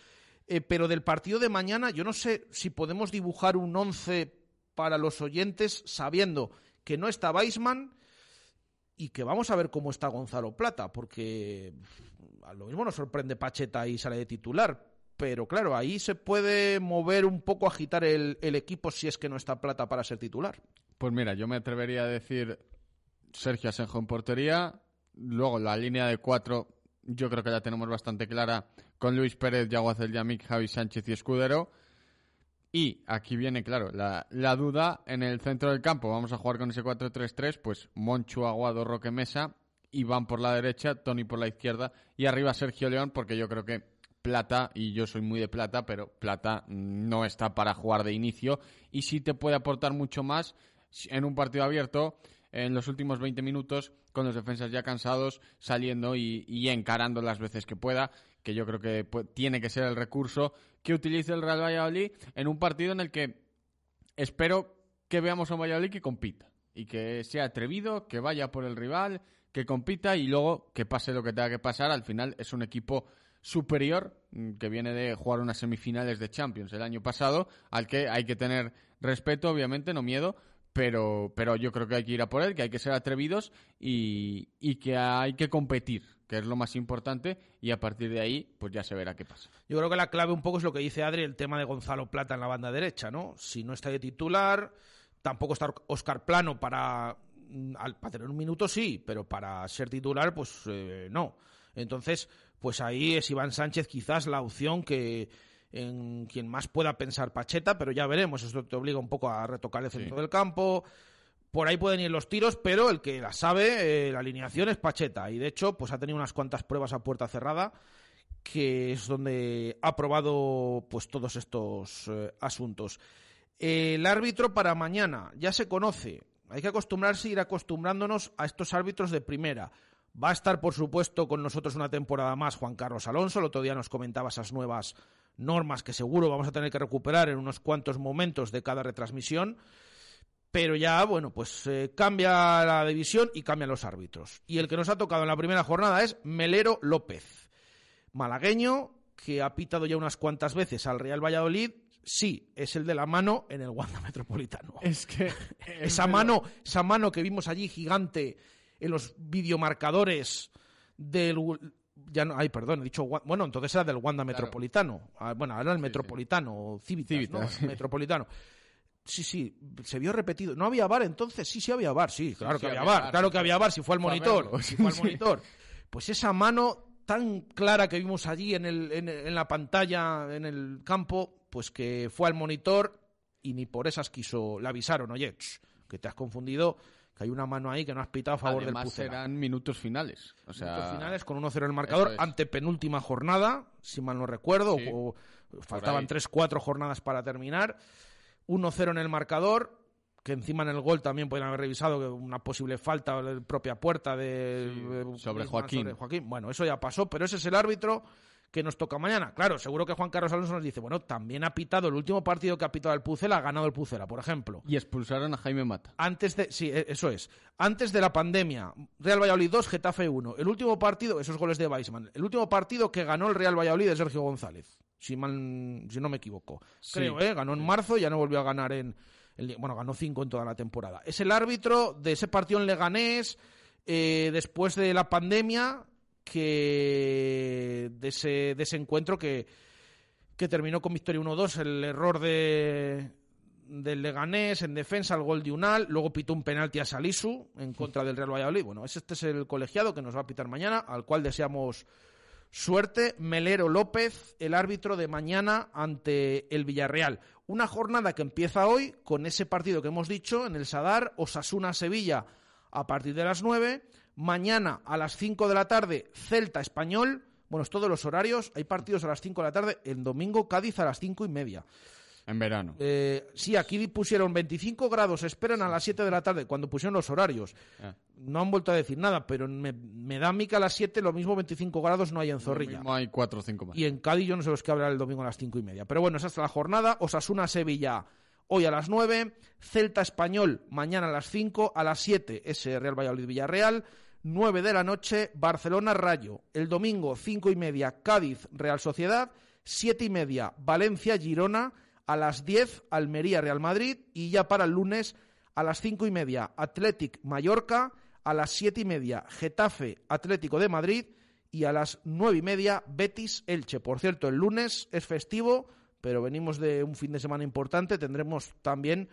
Eh, pero del partido de mañana, yo no sé si podemos dibujar un once para los oyentes sabiendo que no está Weisman y que vamos a ver cómo está Gonzalo Plata, porque a lo mismo nos sorprende Pacheta y sale de titular, pero claro, ahí se puede mover un poco, agitar el, el, equipo si es que no está Plata para ser titular. Pues mira, yo me atrevería a decir Sergio Asenjo en portería. Luego la línea de cuatro, yo creo que la tenemos bastante clara con Luis Pérez, Yaguazel Yamik, Javi Sánchez y Escudero. Y aquí viene, claro, la, duda en el centro del campo. Vamos a jugar con ese 4-3-3, pues Monchu, Aguado, Roque Mesa, Iván por la derecha, Tony por la izquierda y arriba Sergio León, porque yo creo que Plata, y yo soy muy de Plata, pero Plata no está para jugar de inicio y sí te puede aportar mucho más en un partido abierto en los últimos 20 minutos con los defensas ya cansados, saliendo y, y encarando las veces que pueda, que yo creo que tiene que ser el recurso que utilice el Real Valladolid en un partido en el que espero que veamos a un Valladolid que compita y que sea atrevido, que vaya por el rival, que compita y luego que pase lo que tenga que pasar. Al final es un equipo superior mm, que viene de jugar unas semifinales de Champions el año pasado, al que hay que tener respeto, obviamente, no miedo, pero, pero yo creo que hay que ir a por él, que hay que ser atrevidos y, y, que hay que competir, que es lo más importante, y a partir de ahí, pues ya se verá qué pasa. Yo creo que la clave un poco es lo que dice Adri, el tema de Gonzalo Plata en la banda derecha, ¿no? Si no está de titular, tampoco está Oscar Plano para, para tener un minuto, sí, pero para ser titular, pues eh, no. Entonces, pues ahí es Iván Sánchez quizás la opción que en quien más pueda pensar Pacheta, pero ya veremos, esto te obliga un poco a retocar el centro sí. del campo. Por ahí pueden ir los tiros, pero el que la sabe, eh, la alineación es Pacheta. Y de hecho, pues ha tenido unas cuantas pruebas a puerta cerrada, que es donde ha probado pues todos estos eh, asuntos. el árbitro para mañana ya se conoce. Hay que acostumbrarse, ir acostumbrándonos a estos árbitros de primera. Va a estar, por supuesto, con nosotros una temporada más Juan Carlos Alonso. El otro día nos comentaba esas nuevas normas que seguro vamos a tener que recuperar en unos cuantos momentos de cada retransmisión. Pero ya, bueno, pues eh, cambia la división y cambian los árbitros. Y el que nos ha tocado en la primera jornada es Melero López, malagueño, que ha pitado ya unas cuantas veces al Real Valladolid. Sí, es el de la mano en el Wanda Metropolitano. Es que esa mano, esa mano que vimos allí gigante en los videomarcadores del ya no, ay, perdón, he dicho, bueno, entonces era del Wanda claro. Metropolitano. Ah, bueno, ahora el sí, Metropolitano, sí. Civitas, Civitas. ¿no? Metropolitano. Sí, sí, se vio repetido. ¿No había bar entonces? Sí, sí había bar, sí, claro sí, que había bar, bar, claro que había bar, si fue al monitor, si fue al monitor. Pues esa mano tan clara que vimos allí en, el, en, en la pantalla, en el campo, pues que fue al monitor y ni por esas quiso, le avisaron, oye, que te has confundido, que hay una mano ahí que no has pitado a favor Además, del Pucela. serán minutos finales. O sea, minutos finales con 1-0 en el marcador, es. ante penúltima jornada, si mal no recuerdo, sí, o, faltaban 3-4 jornadas para terminar. 1-0 en el marcador, que encima en el gol también pueden haber revisado que una posible falta de propia puerta de, sí, sobre, Joaquín. sobre Joaquín. Bueno, eso ya pasó, pero ese es el árbitro que nos toca mañana. Claro, seguro que Juan Carlos Alonso nos dice, bueno, también ha pitado el último partido que ha pitado el Pucela, ha ganado el Pucela, por ejemplo. Y expulsaron a Jaime Mata. Antes de, sí, eso es. Antes de la pandemia, Real Valladolid 2, Getafe 1. El último partido, esos goles de Weisman, el último partido que ganó el Real Valladolid de Sergio González, si, mal, si no me equivoco. Sí. Creo, ¿eh? Ganó en marzo y ya no volvió a ganar en... Bueno, ganó 5 en toda la temporada. Es el árbitro de ese partido en Leganés, eh, después de la pandemia, que de ese, de ese encuentro que, que terminó con victoria 1-2, el error de del Leganés en defensa, el gol de Unal, luego pitó un penalti a Salisu en contra del Real Valladolid. Bueno, este es el colegiado que nos va a pitar mañana, al cual deseamos suerte. Melero López, el árbitro de mañana ante el Villarreal. Una jornada que empieza hoy con ese partido que hemos dicho en el Sadar, Osasuna-Sevilla a partir de las 9 Mañana a las 5 de la tarde, Celta Español. Bueno, es todos los horarios. Hay partidos a las 5 de la tarde. El domingo, Cádiz a las 5 y media. En verano. Eh, sí, aquí pusieron 25 grados, esperan a las 7 de la tarde, cuando pusieron los horarios. No han vuelto a decir nada, pero me, me, da a mí que a las 7 lo mismo 25 grados no hay en Zorrilla. Mismo hay 4 o 5 más. Y en Cádiz yo no sé los que habrá el domingo a las 5 y media. Pero bueno, esa es la jornada. Osasuna-Sevilla hoy a las 9. Celta Español mañana a las 5. A las 7 ese Real Valladolid-Villarreal. 9 de la noche, Barcelona Rayo. El domingo, 5 y media, Cádiz Real Sociedad. 7 y media, Valencia Girona. A las 10, Almería Real Madrid. Y ya para el lunes, a las 5 y media, Athletic Mallorca. A las 7 y media, Getafe Atlético de Madrid. Y a las 9 y media, Betis Elche. Por cierto, el lunes es festivo, pero venimos de un fin de semana importante. Tendremos también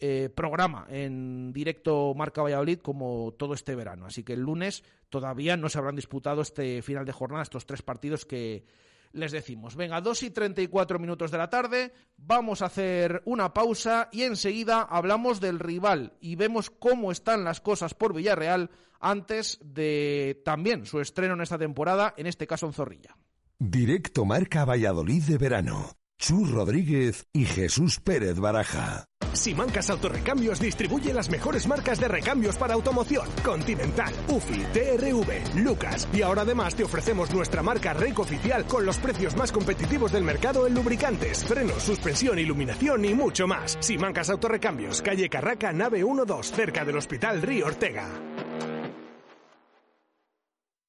eh, programa en directo Marca Valladolid como todo este verano. Así que el lunes todavía no se habrán disputado este final de jornada, estos tres partidos que les decimos. Venga, 2 y 34 minutos de la tarde, vamos a hacer una pausa y enseguida hablamos del rival y vemos cómo están las cosas por Villarreal antes de también su estreno en esta temporada, en este caso en Zorrilla. Directo Marca Valladolid de verano. Chus Rodríguez y Jesús Pérez Baraja. Simancas Autorrecambios distribuye las mejores marcas de recambios para automoción. Continental, UFI, TRV, Lucas. Y ahora además te ofrecemos nuestra marca REC oficial con los precios más competitivos del mercado en lubricantes, frenos, suspensión, iluminación y mucho más. Simancas Autorrecambios, calle Carraca, nave 12, cerca del Hospital Río Ortega.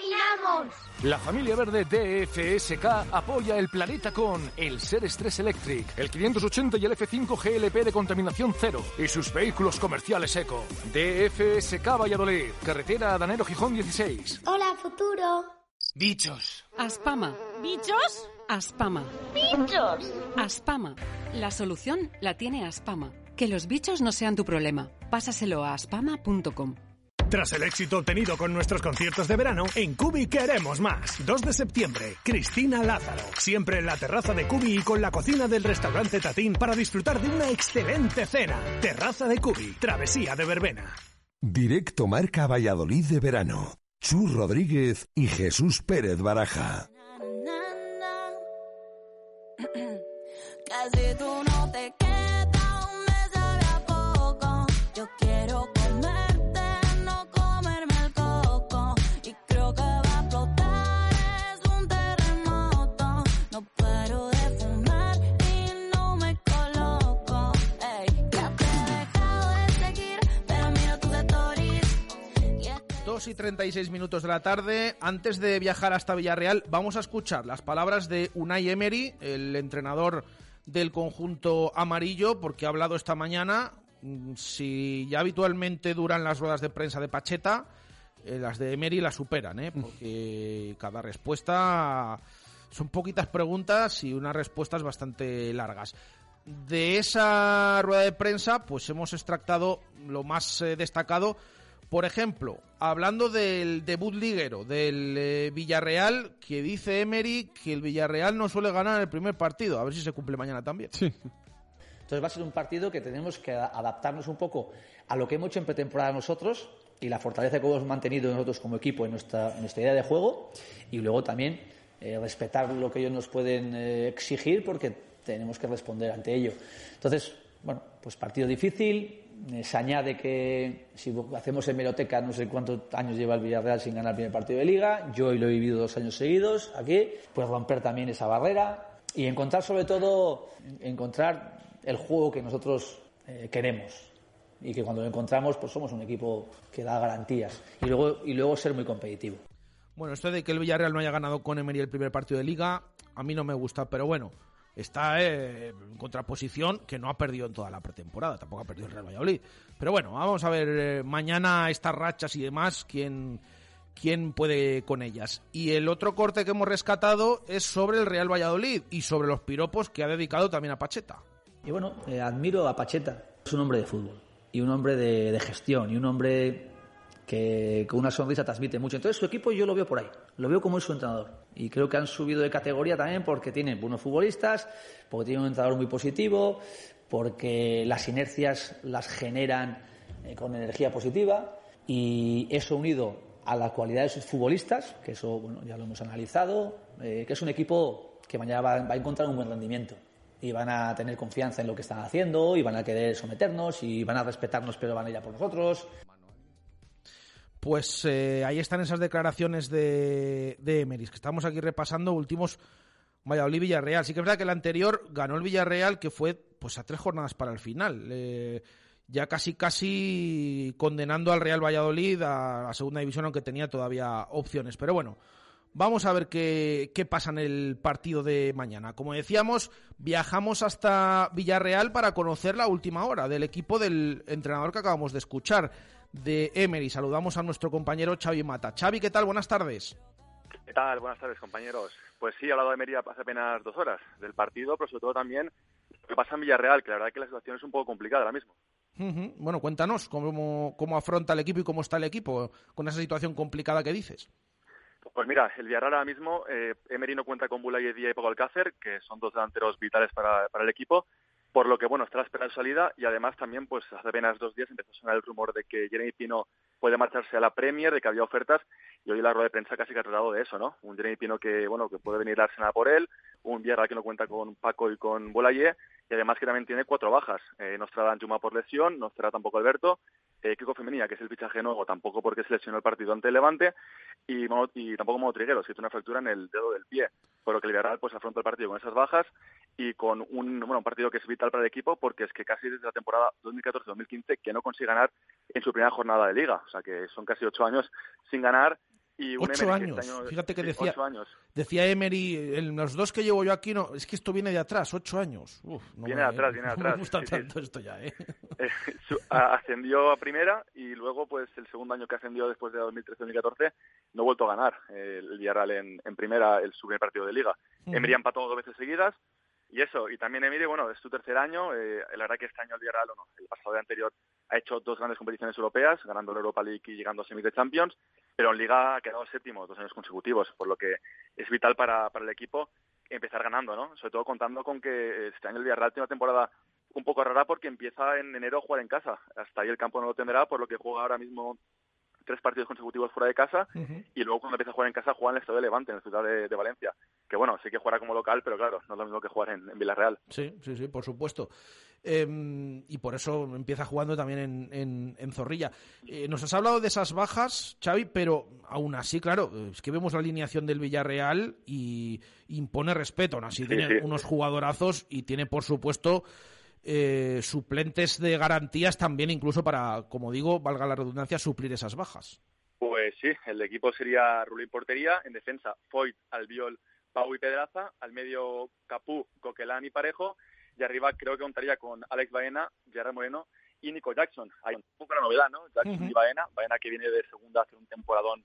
contaminamos. La familia verde DFSK apoya el planeta con el Ser Stress Electric, el 580 y el F5 GLP de contaminación cero y sus vehículos comerciales eco. DFSK Valladolid, carretera Danero Gijón 16. Hola, futuro. Bichos. Aspama. ¿Bichos? Aspama. ¡Bichos! Aspama. La solución la tiene Aspama. Que los bichos no sean tu problema. Pásaselo a aspama.com. Tras el éxito obtenido con nuestros conciertos de verano, en Cubi queremos más. 2 de septiembre, Cristina Lázaro. Siempre en la terraza de Cubi y con la cocina del restaurante Tatín para disfrutar de una excelente cena. Terraza de Cubi, travesía de verbena. Directo Marca Valladolid de verano. Chus Rodríguez y Jesús Pérez Baraja. 2 y 36 minutos de la tarde. Antes de viajar hasta Villarreal, vamos a escuchar las palabras de Unai Emery, el entrenador del conjunto amarillo, porque ha hablado esta mañana. mm, Si ya habitualmente duran las ruedas de prensa de Pacheta, eh, las de Emery las superan, ¿eh? porque cada respuesta son poquitas preguntas y unas respuestas bastante largas. De esa rueda de prensa, pues hemos extractado lo más eh, destacado. Por ejemplo, hablando del debut liguero del eh, Villarreal, que dice Emery que el Villarreal no suele ganar en el primer partido. A ver si se cumple mañana también. Entonces va a ser un partido que tenemos que a- adaptarnos un poco a lo que hemos hecho en pretemporada nosotros y la fortaleza que hemos mantenido nosotros como equipo en nuestra, nuestra idea de juego y luego también eh, respetar lo que ellos nos pueden eh, exigir porque tenemos que responder ante ello. Entonces, bueno, pues partido difícil. Eh, se añade que si hacemos hemeroteca, no sé cuántos años lleva el Villarreal sin ganar el primer partido de liga. Yo lo he vivido dos años seguidos aquí. Pues romper también esa barrera y encontrar sobre todo encontrar el juego que nosotros eh, queremos y que cuando lo encontramos pues somos un equipo que da garantías y luego y luego ser muy competitivo Bueno, esto de que el Villarreal no haya ganado con Emery el primer partido de liga, a mí no me gusta, pero bueno, está eh, en contraposición que no ha perdido en toda la pretemporada, tampoco ha perdido el Real Valladolid. Pero bueno, vamos a ver eh, mañana estas rachas y demás, quién, quién puede con ellas. Y el otro corte que hemos rescatado es sobre el Real Valladolid y sobre los piropos que ha dedicado también a Pacheta. y bueno eh, admiro a Pacheta es un hombre de fútbol y un hombre de, de gestión y un hombre que con una sonrisa transmite mucho entonces su equipo yo lo veo por ahí lo veo como es su entrenador. Y creo que han subido de categoría también porque tienen buenos futbolistas porque tienen un entrenador muy positivo porque las inercias las generan eh, con energía positiva. Y eso unido a la cualidad de sus futbolistas, que eso bueno, ya lo hemos analizado, eh, que es un equipo que mañana va, va a encontrar un buen rendimiento. Y van a tener confianza en lo que están haciendo y van a querer someternos y van a respetarnos pero van a ir a por nosotros. Pues eh, ahí están esas declaraciones de, de que estamos aquí repasando últimos Valladolid Villarreal. Sí que es verdad que el anterior ganó el Villarreal, que fue pues a tres jornadas para el final. Eh, ya casi casi condenando al Real Valladolid a la segunda división, aunque tenía todavía opciones. Pero bueno, vamos a ver qué, qué pasa en el partido de mañana. Como decíamos, viajamos hasta Villarreal para conocer la última hora del equipo del entrenador que acabamos de escuchar, de Emery. Saludamos a nuestro compañero Xavi Mata. Xavi, ¿qué tal? Buenas tardes. ¿Qué tal? Buenas tardes, compañeros. Pues sí, he hablado de Emery hace apenas dos horas del partido, pero sobre todo también lo que pasa en Villarreal, que la verdad es que la situación es un poco complicada ahora mismo. Bueno, cuéntanos cómo, cómo afronta el equipo y cómo está el equipo con esa situación complicada que dices. Pues mira, el Villarreal ahora mismo, eh, Emery no cuenta con Bulay Díaz y Paco Alcácer, que son dos delanteros vitales para, para el equipo, por lo que, bueno, está la espera de salida y además también, pues hace apenas dos días empezó a sonar el rumor de que Jeremy Pino puede marcharse a la Premier, de que había ofertas y hoy la rueda de prensa casi que ha tratado de eso, ¿no? Un Jeremy Pino que, bueno, que puede venir a Arsenal por él, un Villarreal que no cuenta con Paco y con Bolaye y además que también tiene cuatro bajas. Eh, no estará Anjuma por lesión, no estará tampoco Alberto, eh, Kiko Femenía, que es el fichaje nuevo, tampoco porque se lesionó el partido ante Levante, y, y tampoco Mono Trigueros, que tiene una fractura en el dedo del pie. Por lo que el Villarreal pues afronta el partido con esas bajas y con un, bueno, un partido que es vital para el equipo porque es que casi desde la temporada 2014-2015 que no consigue ganar en su primera jornada de liga. O sea que son casi ocho años sin ganar. Y un Ocho Emery que años. este año- Fíjate que sí, decía, años. decía Emery, en los dos que llevo yo aquí, no, es que esto viene de atrás, ocho años. Uf, no Viene de atrás, viene de no atrás. me gusta Sí, sí. tanto esto ya, ¿eh? Eh, su- ascendió a primera y luego pues el segundo año que ascendió después de 2013-2014 no ha vuelto a ganar eh, el Villarreal en, en primera el su primer partido de liga. Emery ha empatado dos veces seguidas y eso, y también Emery, bueno, es su tercer año, eh, la verdad que este año el Villarreal, no, el pasado de anterior ha hecho dos grandes competiciones europeas, ganando la Europa League y llegando a semis de Champions, pero en Liga ha quedado séptimo dos años consecutivos, por lo que es vital para, para el equipo empezar ganando, ¿no? Sobre todo contando con que este año el Villarreal tiene una temporada un poco rara porque empieza en enero a jugar en casa. Hasta ahí el campo no lo tendrá, por lo que juega ahora mismo tres partidos consecutivos fuera de casa y luego cuando empieza a jugar en casa juega en el Estadio de Levante, en la ciudad de, de Valencia. Que bueno, sí que jugará como local, pero claro, no es lo mismo que jugar en, en Villarreal. Sí, sí, sí, por supuesto. Eh, y por eso empieza jugando también en, en- en Zorrilla. Eh, nos has hablado de esas bajas, Xavi, pero aún así, claro, es que vemos la alineación del Villarreal y impone respeto. Aún así, Sí, tiene sí. unos jugadorazos y tiene, por supuesto, eh, suplentes de garantías también, incluso para, como digo, valga la redundancia, suplir esas bajas. Pues sí, el equipo sería Rulín Portería, en defensa Foyt, Albiol, Pau y Pedraza, al medio Capú, Coquelán y Parejo, y arriba creo que contaría con Alex Baena, Gerard Moreno y Nico Jackson. Hay un poco la novedad, ¿no? Jackson y Baena, Baena que viene de segunda hace un temporadón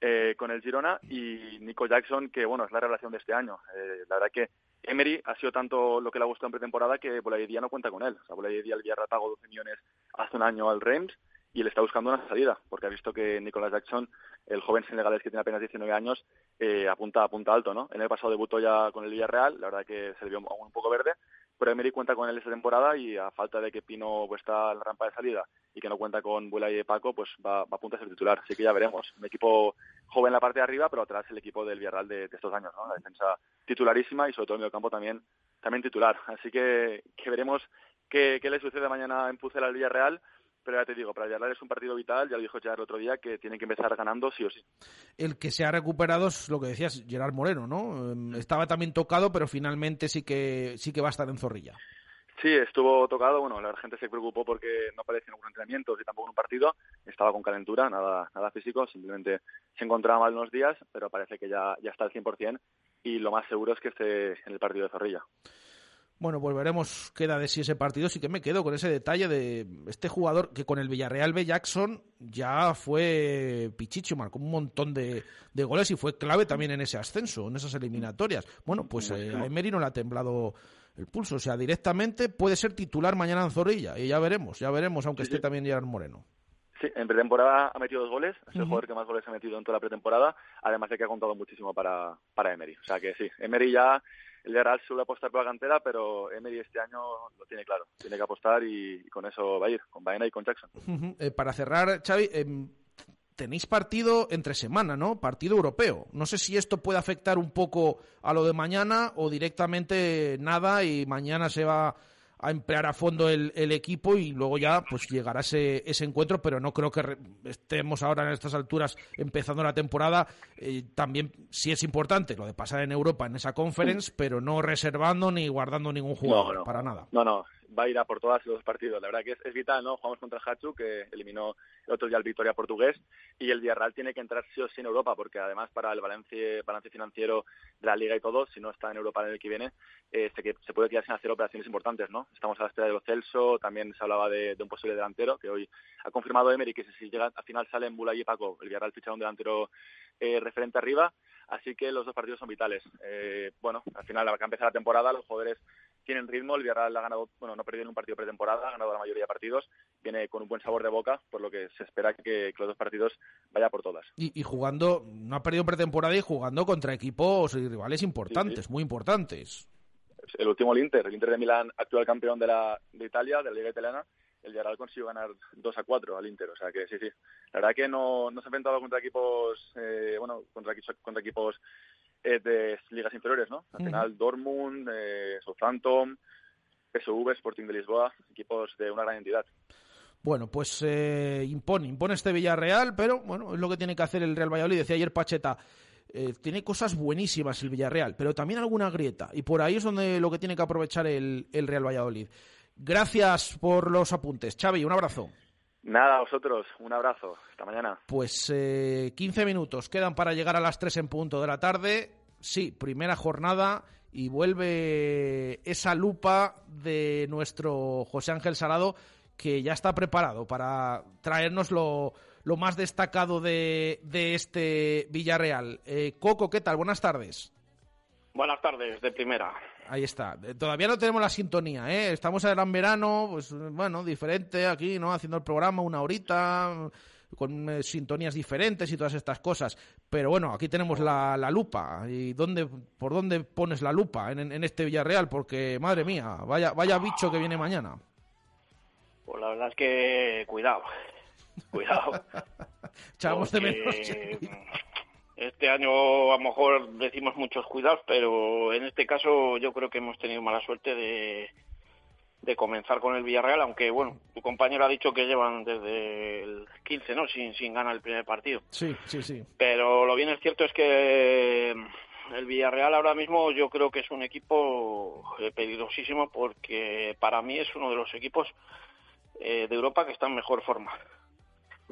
eh, con el Girona y Nico Jackson que, bueno, es la relación de este año. Eh, la verdad que Emery ha sido tanto lo que le ha gustado en pretemporada que Bolaidía no cuenta con él. O sea, Bolaidía el Villarreal pagó 12 millones hace un año al Reims y él está buscando una salida, porque ha visto que Nicolas Jackson, el joven senegalés que tiene apenas 19 años, eh, apunta, apunta alto, ¿no? En el pasado debutó ya con el Villarreal, la verdad que se le vio un poco verde, pero Emery cuenta con él esta temporada y a falta de que Pino pues, está en la rampa de salida y que no cuenta con Bulay y Paco, pues va, va a punto a ser titular. Así que ya veremos. Un equipo joven en la parte de arriba, pero atrás el equipo del Villarreal de, estos años, ¿no? La defensa titularísima y sobre todo el campo también, también titular. Así que, que veremos qué, qué le sucede mañana en Pucela al Villarreal. Pero ya te digo, para Villarreal es un partido vital, ya lo dijo ya el otro día, que tiene que empezar ganando sí o sí. El que se ha recuperado es lo que decías, Gerard Moreno, ¿no? Eh, Estaba también tocado, pero finalmente sí que, sí que va a estar en Zorrilla. Sí, estuvo tocado. Bueno, la gente se preocupó porque no apareció en algún entrenamiento y tampoco en un partido. Estaba con calentura, nada, nada físico. Simplemente se encontraba mal unos días, pero parece que ya, ya está al 100% y lo más seguro es que esté en el partido de Zorrilla. Bueno, pues veremos qué da de sí ese partido. Sí que me quedo con ese detalle de este jugador que con el Villarreal B. Jackson ya fue pichicho, marcó un montón de, de goles y fue clave también en ese ascenso, en esas eliminatorias. Bueno, pues eh, a Emery no le ha temblado el pulso. O sea, directamente puede ser titular mañana en Zorrilla. Y ya veremos, ya veremos, aunque esté también Gerard Moreno. Sí, en pretemporada ha metido dos goles, es el jugador que más goles ha metido en toda la pretemporada, además de que ha contado muchísimo para, para Emery. O sea que sí, Emery ya, el Real suele apostar por la cantera, pero Emery este año lo tiene claro, tiene que apostar y, y con eso va a ir, con Baena y con Jackson. Eh, para cerrar, Xavi, em, tenéis partido entre semana, ¿no? Partido europeo. No sé si esto puede afectar un poco a lo de mañana o directamente nada y mañana se va a emplear a fondo el, el equipo y luego ya pues llegará ese, ese encuentro, pero no creo que re- estemos ahora en estas alturas empezando la temporada. Eh, también sí es importante lo de pasar en Europa en esa conference, pero no reservando ni guardando ningún jugador, no. para nada. No, no, va a ir a por todas los partidos. La verdad que es, vital, ¿no? Jugamos contra el Hachu, que eliminó el otro día el Victoria portugués, y el Villarreal tiene que entrar sí o sí en Europa, porque además para el balance, financiero de la Liga y todo, si no está en Europa en el que viene, eh, se, puede quedar sin hacer operaciones importantes, ¿no? Estamos a la espera de los Celso, también se hablaba de, un posible delantero, que hoy ha confirmado Emery que si llega al final salen Bulay y Paco, el Villarreal ficha un delantero eh, referente arriba, así que los dos partidos son vitales. Eh, bueno, al final, a empezar la temporada, los jugadores tienen ritmo, el Villarreal ha ganado, bueno, no ha perdido en un partido pretemporada, ha ganado la mayoría de partidos, viene con un buen sabor de boca, por lo que se espera que, los dos partidos vaya por todas. Y, jugando, no ha perdido en pretemporada y jugando contra equipos y rivales importantes, muy importantes. El último el Inter, el Inter de Milán, actual campeón de, la, de Italia, de la Liga Italiana, el Villarreal consiguió ganar 2 a 4 al Inter, o sea que sí, sí. La verdad que no, no se ha enfrentado contra equipos, eh, bueno, contra, contra equipos eh, de ligas inferiores, ¿no? Al final, Dortmund, eh, Southampton, PSV, Sporting de Lisboa, equipos de una gran entidad. Bueno, pues eh, impone, impone este Villarreal, pero bueno, es lo que tiene que hacer el Real Valladolid. Decía ayer Pacheta, eh, tiene cosas buenísimas el Villarreal, pero también alguna grieta. Y por ahí es donde lo que tiene que aprovechar el, el Real Valladolid. Gracias por los apuntes. Xavi, un abrazo. Nada, a vosotros, un abrazo. Hasta mañana. Pues eh, 15 minutos quedan para llegar a las 3 en punto de la tarde. Sí, primera jornada y vuelve esa lupa de nuestro José Ángel Salado que ya está preparado para traernos lo, más destacado de, de este Villarreal. Eh, Coco, ¿qué tal? Buenas tardes. Buenas tardes, de primera. Ahí está. Eh, todavía no tenemos la sintonía, ¿eh? Estamos en gran verano, pues bueno, diferente aquí, ¿no? Haciendo el programa una horita, con eh, sintonías diferentes y todas estas cosas. Pero bueno, aquí tenemos la, lupa. ¿Y dónde, por dónde pones la lupa en, este Villarreal? Porque, madre mía, vaya, vaya bicho que viene mañana. Pues la verdad es que cuidado, cuidado. Echamos de menos. Este año a lo mejor decimos muchos cuidados, pero en este caso yo creo que hemos tenido mala suerte de, de comenzar con el Villarreal, aunque bueno, tu compañero ha dicho que llevan desde el 15, ¿no? Sin, sin ganar el primer partido. Sí, sí, sí. Pero lo bien es cierto es que el Villarreal ahora mismo yo creo que es un equipo eh, peligrosísimo porque para mí es uno de los equipos eh, de Europa que está en mejor forma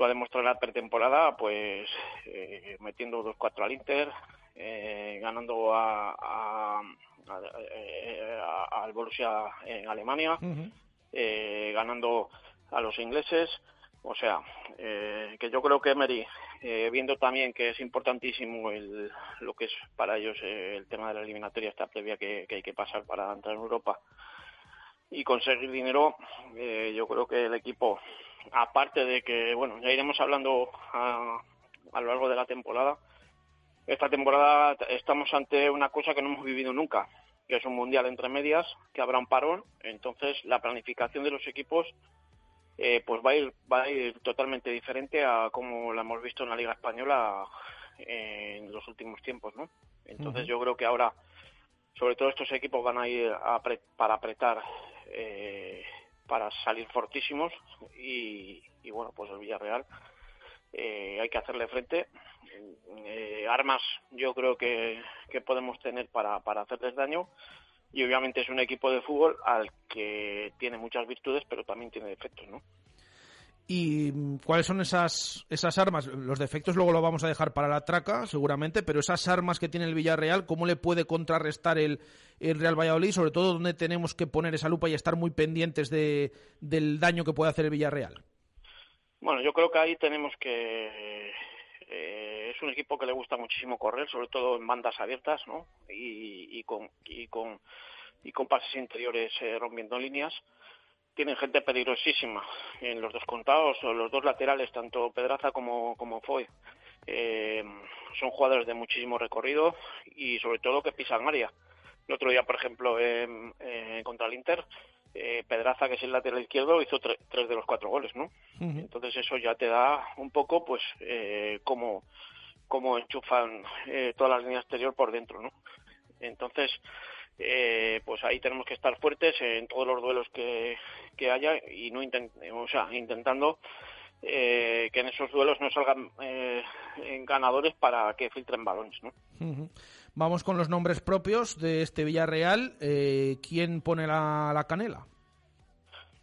lo ha demostrado en la pretemporada, pues eh, metiendo 2-4 al Inter, eh, ganando a, eh, al Borussia en Alemania, ganando a los ingleses. O sea, que yo creo que Emery, viendo también que es importantísimo el, lo que es para ellos el tema de la eliminatoria, esta previa que, que hay que pasar para entrar en Europa y conseguir dinero, yo creo que el equipo aparte de que, bueno, ya iremos hablando a, lo largo de la temporada. Esta temporada estamos ante una cosa que no hemos vivido nunca, que es un mundial entre medias, que habrá un parón, entonces la planificación de los equipos eh, pues va a ir va a ir totalmente diferente a como la hemos visto en la Liga española en los últimos tiempos, ¿no? Entonces yo creo que ahora, sobre todo estos equipos van a ir para apretar eh, para salir fortísimos y, bueno, pues el Villarreal eh, hay que hacerle frente. Eh, armas yo creo que, podemos tener para, para hacerles daño y obviamente es un equipo de fútbol al que tiene muchas virtudes pero también tiene defectos, ¿no? ¿Y cuáles son esas, esas armas? Los defectos luego lo vamos a dejar para la traca, seguramente, pero esas armas que tiene el Villarreal, ¿cómo le puede contrarrestar el, el Real Valladolid? Sobre todo, ¿dónde tenemos que poner esa lupa y estar muy pendientes de, del daño que puede hacer el Villarreal? Bueno, yo creo que ahí tenemos que... Eh, es un equipo que le gusta muchísimo correr, sobre todo en bandas abiertas, ¿no? Y, y, con, y, con, y con pases interiores eh, rompiendo líneas tienen gente peligrosísima en los dos contados, o los dos laterales, tanto Pedraza como, como Foy. Eh, son jugadores de muchísimo recorrido y sobre todo que pisan área. El otro día, por ejemplo, contra el Inter, eh, Pedraza, que es el lateral izquierdo, hizo tres de los cuatro goles, ¿no? Entonces eso ya te da un poco, pues, eh, cómo, cómo enchufan eh, toda la línea exterior por dentro, ¿no? Entonces, eh, pues ahí tenemos que estar fuertes en todos los duelos que, haya y no o sea, intentando eh, que en esos duelos no salgan eh, ganadores para que filtren balones. ¿no? Vamos con los nombres propios de este Villarreal. ¿Quién pone la, canela?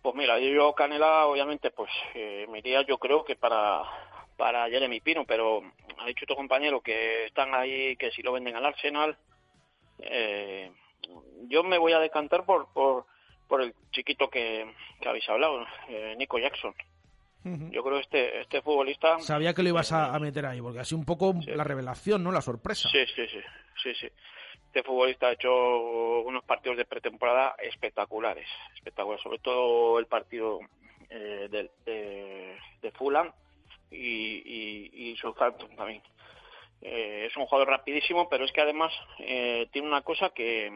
Pues mira, yo Canela, obviamente, pues eh, me iría yo creo que para, para Jeremy Pino, pero ha dicho tu compañero que están ahí, que si lo venden al Arsenal, eh, yo me voy a decantar por, por, por el chiquito que, que habéis hablado, eh, Nico Jackson. Yo creo que este, este futbolista... Sabía que lo ibas a, a meter ahí, porque sido un poco la revelación, ¿no? La sorpresa. Sí, sí, sí, sí, sí. Este futbolista ha hecho unos partidos de pretemporada espectaculares, espectaculares, sobre todo el partido eh, de, de, de Fulham y, y, y Southampton también. Eh, es un jugador rapidísimo, pero es que además eh, tiene una cosa que,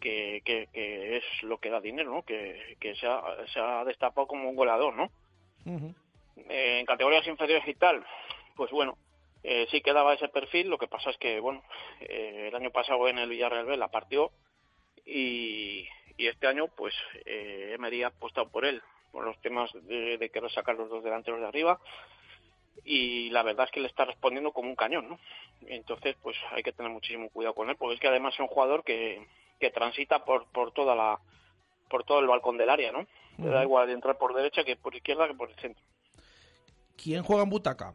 que, que, que es lo que da dinero, ¿no? Que, que se, ha, se ha destapado como un goleador, ¿no? Eh, en categorías inferiores y tal, pues bueno, eh, sí que daba ese perfil. Lo que pasa es que, bueno, eh, el año pasado en el Villarreal B la partió y, y este año, pues, eh, Emery ha apostado por él, por los temas de, de querer sacar los dos delanteros de arriba y la verdad es que le está respondiendo como un cañón, ¿no? Entonces, pues hay que tener muchísimo cuidado con él, porque es que además es un jugador que, que transita por, por toda la por todo el balcón del área, ¿no? Le da igual entrar por derecha que por izquierda que por el centro. ¿Quién juega en butaca?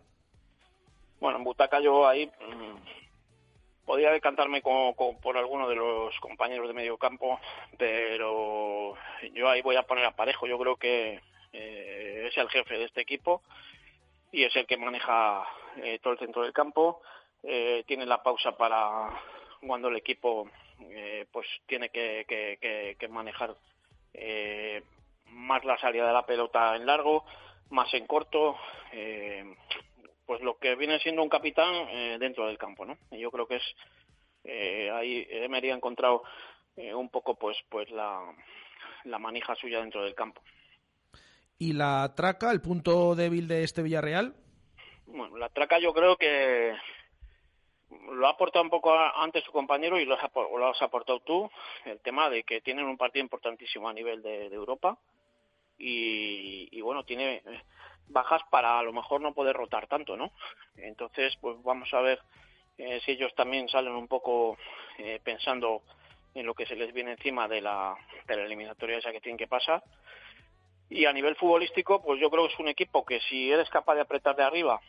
Bueno, en butaca yo ahí mm, podría decantarme con- con- por alguno de los compañeros de medio campo, pero yo ahí voy a poner a Parejo. Yo creo que eh, es el jefe de este equipo y es el que maneja eh, todo el centro del campo. Eh, tiene la pausa para cuando el equipo eh, pues tiene que, que- que- que manejar eh, más la salida de la pelota en largo, más en corto. eh, pues lo que viene siendo un capitán eh, dentro del campo, ¿no? Y yo creo que es ahí Emery ha encontrado un poco pues pues la, la manija suya dentro del campo. ¿Y la traca, el punto débil de este Villarreal? Bueno, la traca yo creo que lo ha aportado un poco antes su compañero y lo has, aportado tú, el tema de que tienen un partido importantísimo a nivel de, Europa y, bueno, tiene bajas para a lo mejor no poder rotar tanto, ¿no? Entonces, pues vamos a ver eh, si ellos también salen un poco eh, pensando en lo que se les viene encima de la, de la eliminatoria esa que tienen que pasar. Y a nivel futbolístico, pues yo creo que es un equipo que si eres capaz de apretar de arriba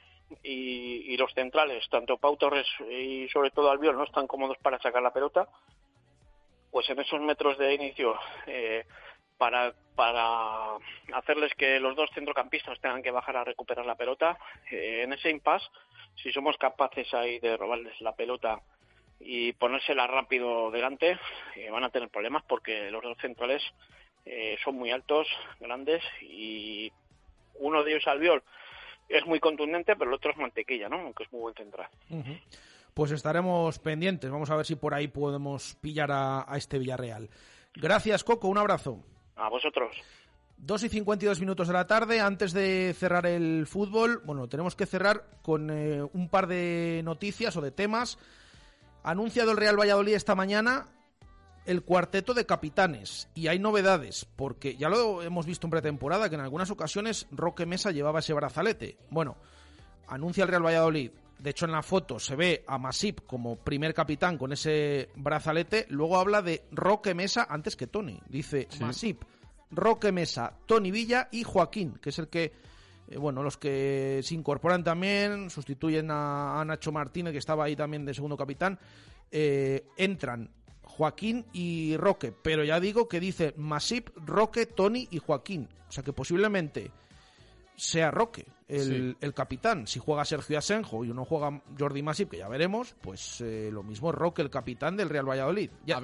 y, y los centrales, tanto Pau Torres y sobre todo Albiol, no están cómodos para sacar la pelota, pues en esos metros de inicio, eh, para, para hacerles que los dos centrocampistas tengan que bajar a recuperar la pelota, eh, en ese impasse, si somos capaces ahí de robarles la pelota y ponérsela rápido delante, eh, van a tener problemas porque los dos centrales eh, son muy altos, grandes y uno de ellos Albiol es muy contundente, pero el otro es mantequilla, ¿no? Aunque es muy buen central. Pues estaremos pendientes. Vamos a ver si por ahí podemos pillar a, a este Villarreal. Gracias, Coco. Un abrazo. A vosotros. 2 y 52 minutos de la tarde. Antes de cerrar el fútbol, bueno, tenemos que cerrar con eh, un par de noticias o de temas. Ha anunciado el Real Valladolid esta mañana el cuarteto de capitanes. Y hay novedades, porque ya lo hemos visto en pretemporada, que en algunas ocasiones Roque Mesa llevaba ese brazalete. Bueno, anuncia el Real Valladolid. De hecho, en la foto se ve a Masip como primer capitán con ese brazalete. Luego habla de Roque Mesa antes que Tony. Dice Sí. Masip, Roque Mesa, Tony Villa y Joaquín, que es el que, eh, bueno, los que se incorporan también, sustituyen a, a Nacho Martínez, que estaba ahí también de segundo capitán. eh, entran Joaquín y Roque, pero ya digo que dice Masip, Roque, Tony y Joaquín. O sea que posiblemente sea Roque el, Sí. el capitán. Si juega Sergio Asenjo y uno juega Jordi Masip, que ya veremos, pues eh, lo mismo Roque, el capitán del Real Valladolid. Ya,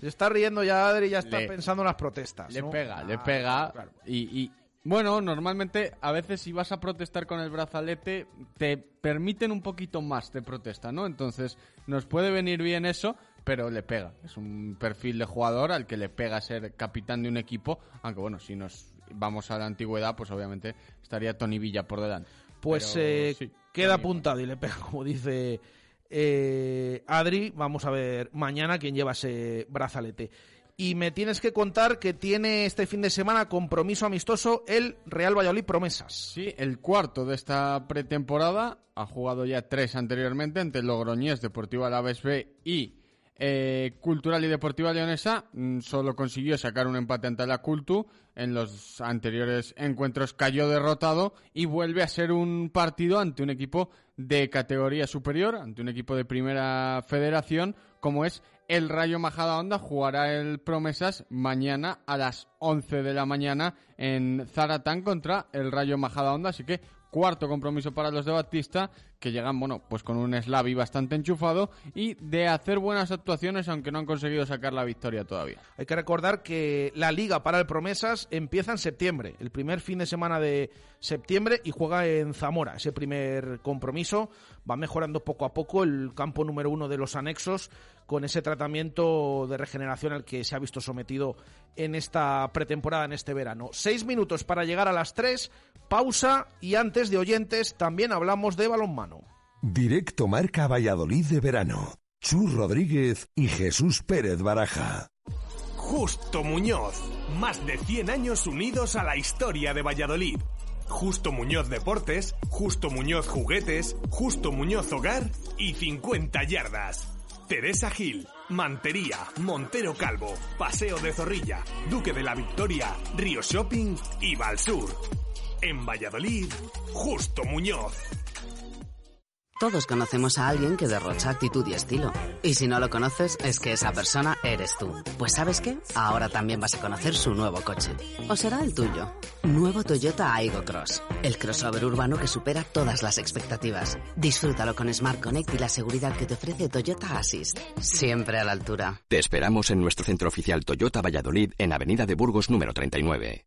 se está riendo ya Adri, ya está Le- pensando en las protestas. Le ¿no? pega, le pega. claro. Y, y, bueno, normalmente a veces si vas a protestar con el brazalete te permiten un poquito más de protesta, ¿no? Entonces nos puede venir bien eso, pero le pega. Es un perfil de jugador al que le pega ser capitán de un equipo, aunque bueno, si nos vamos a la antigüedad, pues obviamente estaría Tony Villa por delante. Pues Pero eh, sí, queda apuntado y le pega, como dice eh, Adri. Vamos a ver mañana quién lleva ese brazalete. Y me tienes que contar que tiene este fin de semana compromiso amistoso el Real Valladolid Promesas. Sí, el cuarto de esta pretemporada. Ha jugado ya tres anteriormente entre Logroñés, Deportivo Alavés B y Eh, Cultural y Deportiva Leonesa mm, solo consiguió sacar un empate ante la Cultu. En los anteriores encuentros cayó derrotado y vuelve a ser un partido ante un equipo de categoría superior, ante un equipo de primera federación, como es el Rayo Majada Onda. Jugará el Promesas mañana a las 11 de la mañana en Zaratán contra el Rayo Majada Onda. Así que cuarto compromiso para los de Batista, que llegan, bueno, pues con un Slavi bastante enchufado y de hacer buenas actuaciones, aunque no han conseguido sacar la victoria todavía. Hay que recordar que la liga para el Promesas empieza en septiembre, el primer fin de semana de septiembre y juega en Zamora. Ese primer compromiso va mejorando poco a poco el campo número uno de los anexos con ese tratamiento de regeneración al que se ha visto sometido en esta pretemporada, en este verano. Seis minutos para llegar a las tres, pausa y antes de oyentes también hablamos de balonmano. Directo Marca Valladolid de verano. Chus Rodríguez y Jesús Pérez Baraja. Justo Muñoz. Más de 100 años unidos a la historia de Valladolid. Justo Muñoz Deportes, Justo Muñoz Juguetes, Justo Muñoz Hogar y 50 Yardas. Teresa Gil, Mantería, Montero Calvo, Paseo de Zorrilla, Duque de la Victoria, Río Shopping y Valsur. En Valladolid, Justo Muñoz. Todos conocemos a alguien que derrocha actitud y estilo. Y si no lo conoces, es que esa persona eres tú. Pues sabes qué? Ahora también vas a conocer su nuevo coche. O será el tuyo. Nuevo Toyota Aigo Cross. El crossover urbano que supera todas las expectativas. Disfrútalo con Smart Connect y la seguridad que te ofrece Toyota Assist. Siempre a la altura. Te esperamos en nuestro centro oficial Toyota Valladolid en Avenida de Burgos número 39.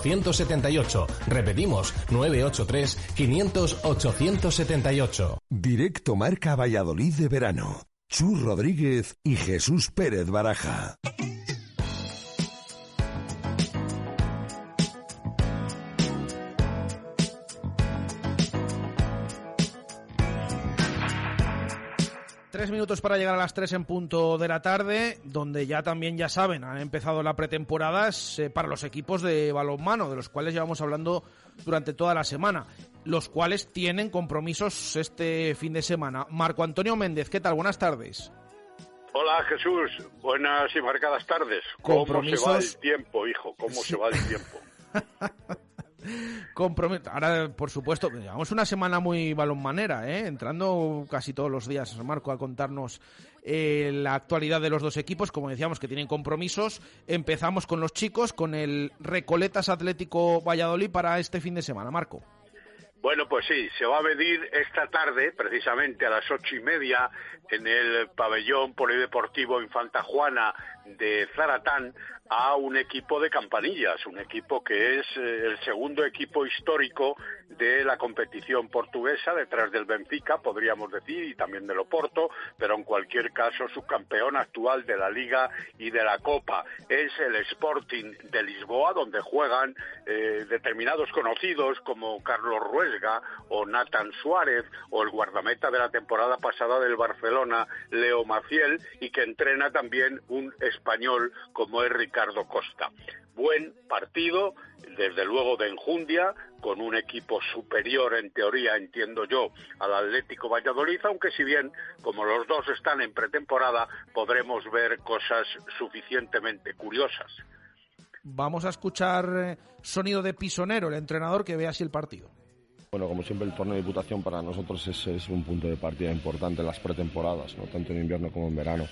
878. Repetimos, 983 500 878. Directo Marca Valladolid de verano. Chus Rodríguez y Jesús Pérez Baraja. Tres minutos para llegar a las tres en punto de la tarde, donde ya también, ya saben, han empezado la pretemporada eh, para los equipos de balonmano, de los cuales llevamos hablando durante toda la semana, los cuales tienen compromisos este fin de semana. Marco Antonio Méndez, ¿qué tal? Buenas tardes. Hola Jesús, buenas y marcadas tardes. ¿Cómo se va el tiempo, hijo? ¿Cómo se va el tiempo? Compromet- Ahora, por supuesto, llevamos una semana muy balonmanera, ¿eh? entrando casi todos los días, Marco, a contarnos eh, la actualidad de los dos equipos, como decíamos, que tienen compromisos. Empezamos con los chicos, con el Recoletas Atlético Valladolid para este fin de semana, Marco. Bueno, pues sí, se va a medir esta tarde, precisamente a las ocho y media, en el pabellón polideportivo Infanta Juana de Zaratán, a un equipo de campanillas, un equipo que es eh, el segundo equipo histórico de la competición portuguesa, detrás del Benfica, podríamos decir, y también del Oporto, pero en cualquier caso subcampeón actual de la Liga y de la Copa. Es el Sporting de Lisboa, donde juegan eh, determinados conocidos como Carlos Ruesga o Nathan Suárez o el guardameta de la temporada pasada del Barcelona, Leo Maciel, y que entrena también un español como es Ricardo Costa. Buen partido, desde luego de enjundia, con un equipo superior en teoría, entiendo yo, al Atlético Valladolid, aunque si bien, como los dos están en pretemporada, podremos ver cosas suficientemente curiosas. Vamos a escuchar eh, sonido de Pisonero, el entrenador que ve así el partido. Bueno, como siempre el torneo de Diputación para nosotros es, es un punto de partida importante en las pretemporadas, ¿no? tanto en invierno como en verano.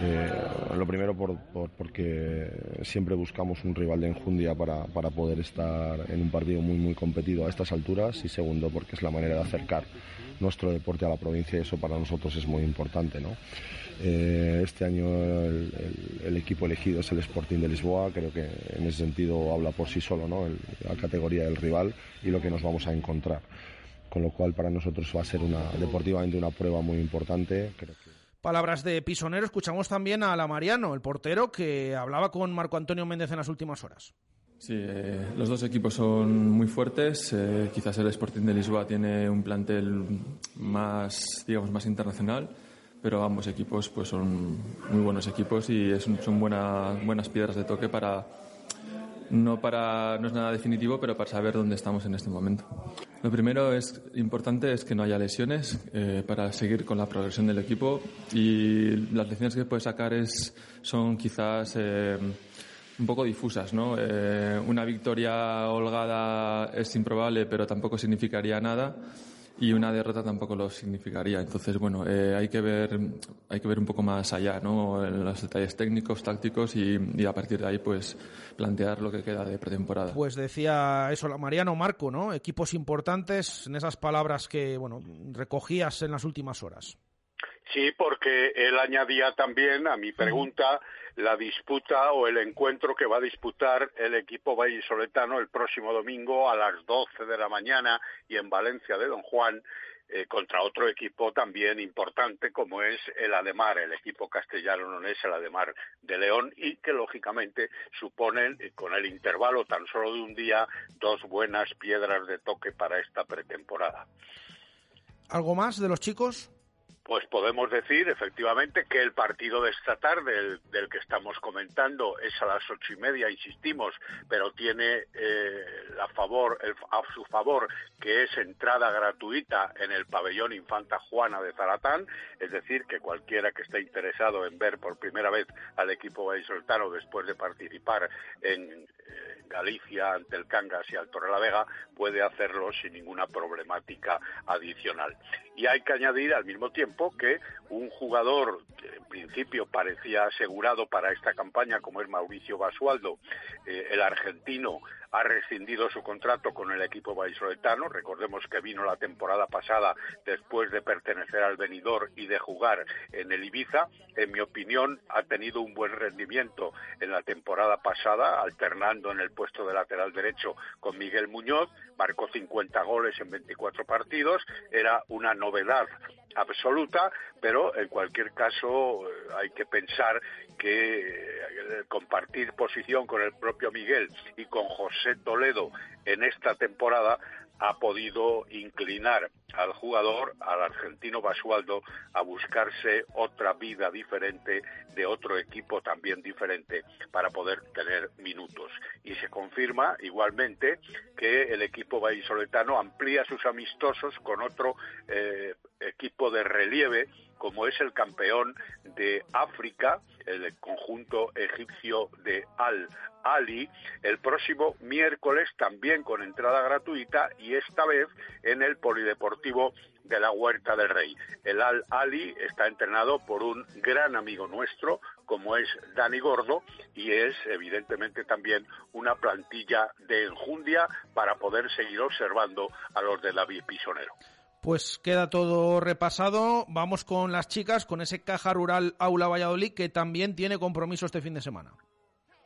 Eh, lo primero por, por- porque siempre buscamos un rival de enjundia para, para poder estar en un partido muy muy competido a estas alturas y segundo porque es la manera de acercar nuestro deporte a la provincia y eso para nosotros es muy importante. ¿no? Eh, este año el, el- el equipo elegido es el Sporting de Lisboa, creo que en ese sentido habla por sí solo ¿no? El- la categoría del rival y lo que nos vamos a encontrar. Con lo cual para nosotros va a ser una, deportivamente una prueba muy importante. Creo que Palabras de Pisonero. Escuchamos también a la Mariano, el portero, que hablaba con Marco Antonio Méndez en las últimas horas. Sí, eh, los dos equipos son muy fuertes. eh, quizás el Sporting de Lisboa tiene un plantel más, digamos, más internacional, pero ambos equipos pues son muy buenos equipos y es- son buena- buenas piedras de toque para no para no es nada definitivo, pero para saber dónde estamos en este momento. Lo primero es importante es que no haya lesiones eh, para seguir con la progresión del equipo y las lecciones que puedes sacar es son quizás eh, un poco difusas, ¿no? Eh, una victoria holgada es improbable, pero tampoco significaría nada y una derrota tampoco lo significaría. Entonces, bueno, eh, hay que ver hay que ver un poco más allá, ¿no? En los detalles técnicos, tácticos y, y a partir de ahí, pues plantear lo que queda de pretemporada. Pues decía eso la Mariano Marco, ¿no? Equipos importantes en esas palabras que, bueno, recogías en las últimas horas. Sí, porque él añadía también a mi pregunta la disputa o el encuentro que va a disputar el equipo vallisoletano el próximo domingo a las 12 de la mañana y en Valencia de Don Juan eh, contra otro equipo también importante como es el Ademar, el equipo castellano no es el Ademar de León y que lógicamente suponen eh, con el intervalo tan solo de un día dos buenas piedras de toque para esta pretemporada. ¿Algo más de los chicos? Pues podemos decir efectivamente que el partido de esta tarde, el- del que estamos comentando, es a las ocho y media, insistimos, pero tiene eh, a favor, el- a su favor que es entrada gratuita en el pabellón Infanta Juana de Zaratán, es decir, que cualquiera que esté interesado en ver por primera vez al equipo vallisoletano después de participar en Galicia ante el Cangas y al Torrelavega puede hacerlo sin ninguna problemática adicional. Y hay que añadir al mismo tiempo que un jugador que en principio parecía asegurado para esta campaña, como es Mauricio Basualdo, eh, el argentino, ha rescindido su contrato con el equipo vallisoletano. Recordemos que vino la temporada pasada después de pertenecer al Benidorm y de jugar en el Ibiza. En mi opinión, ha tenido un buen rendimiento en la temporada pasada, alternando en el puesto de lateral derecho con Miguel Muñoz. Marcó 50 goles en 24 partidos. Era una novedad absoluta, pero en cualquier caso eh, hay que pensar que compartir posición con el propio Miguel y con José Toledo en esta temporada ha podido inclinar al jugador, al argentino Basualdo, a buscarse otra vida diferente de otro equipo también diferente para poder tener minutos. Y se confirma igualmente que el equipo vallisoletano amplía sus amistosos con otro eh, equipo de relieve como es el campeón de África, el conjunto egipcio de Al Ali, el próximo miércoles también con entrada gratuita y esta vez en el Polideportivo de la Huerta del Rey. El Al Ali está entrenado por un gran amigo nuestro, como es Dani Gordo, y es evidentemente también una plantilla de enjundia para poder seguir observando a los de David Pisonero. Pues queda todo repasado. Vamos con las chicas, con ese Caja Rural Aula Valladolid, que también tiene compromiso este fin de semana.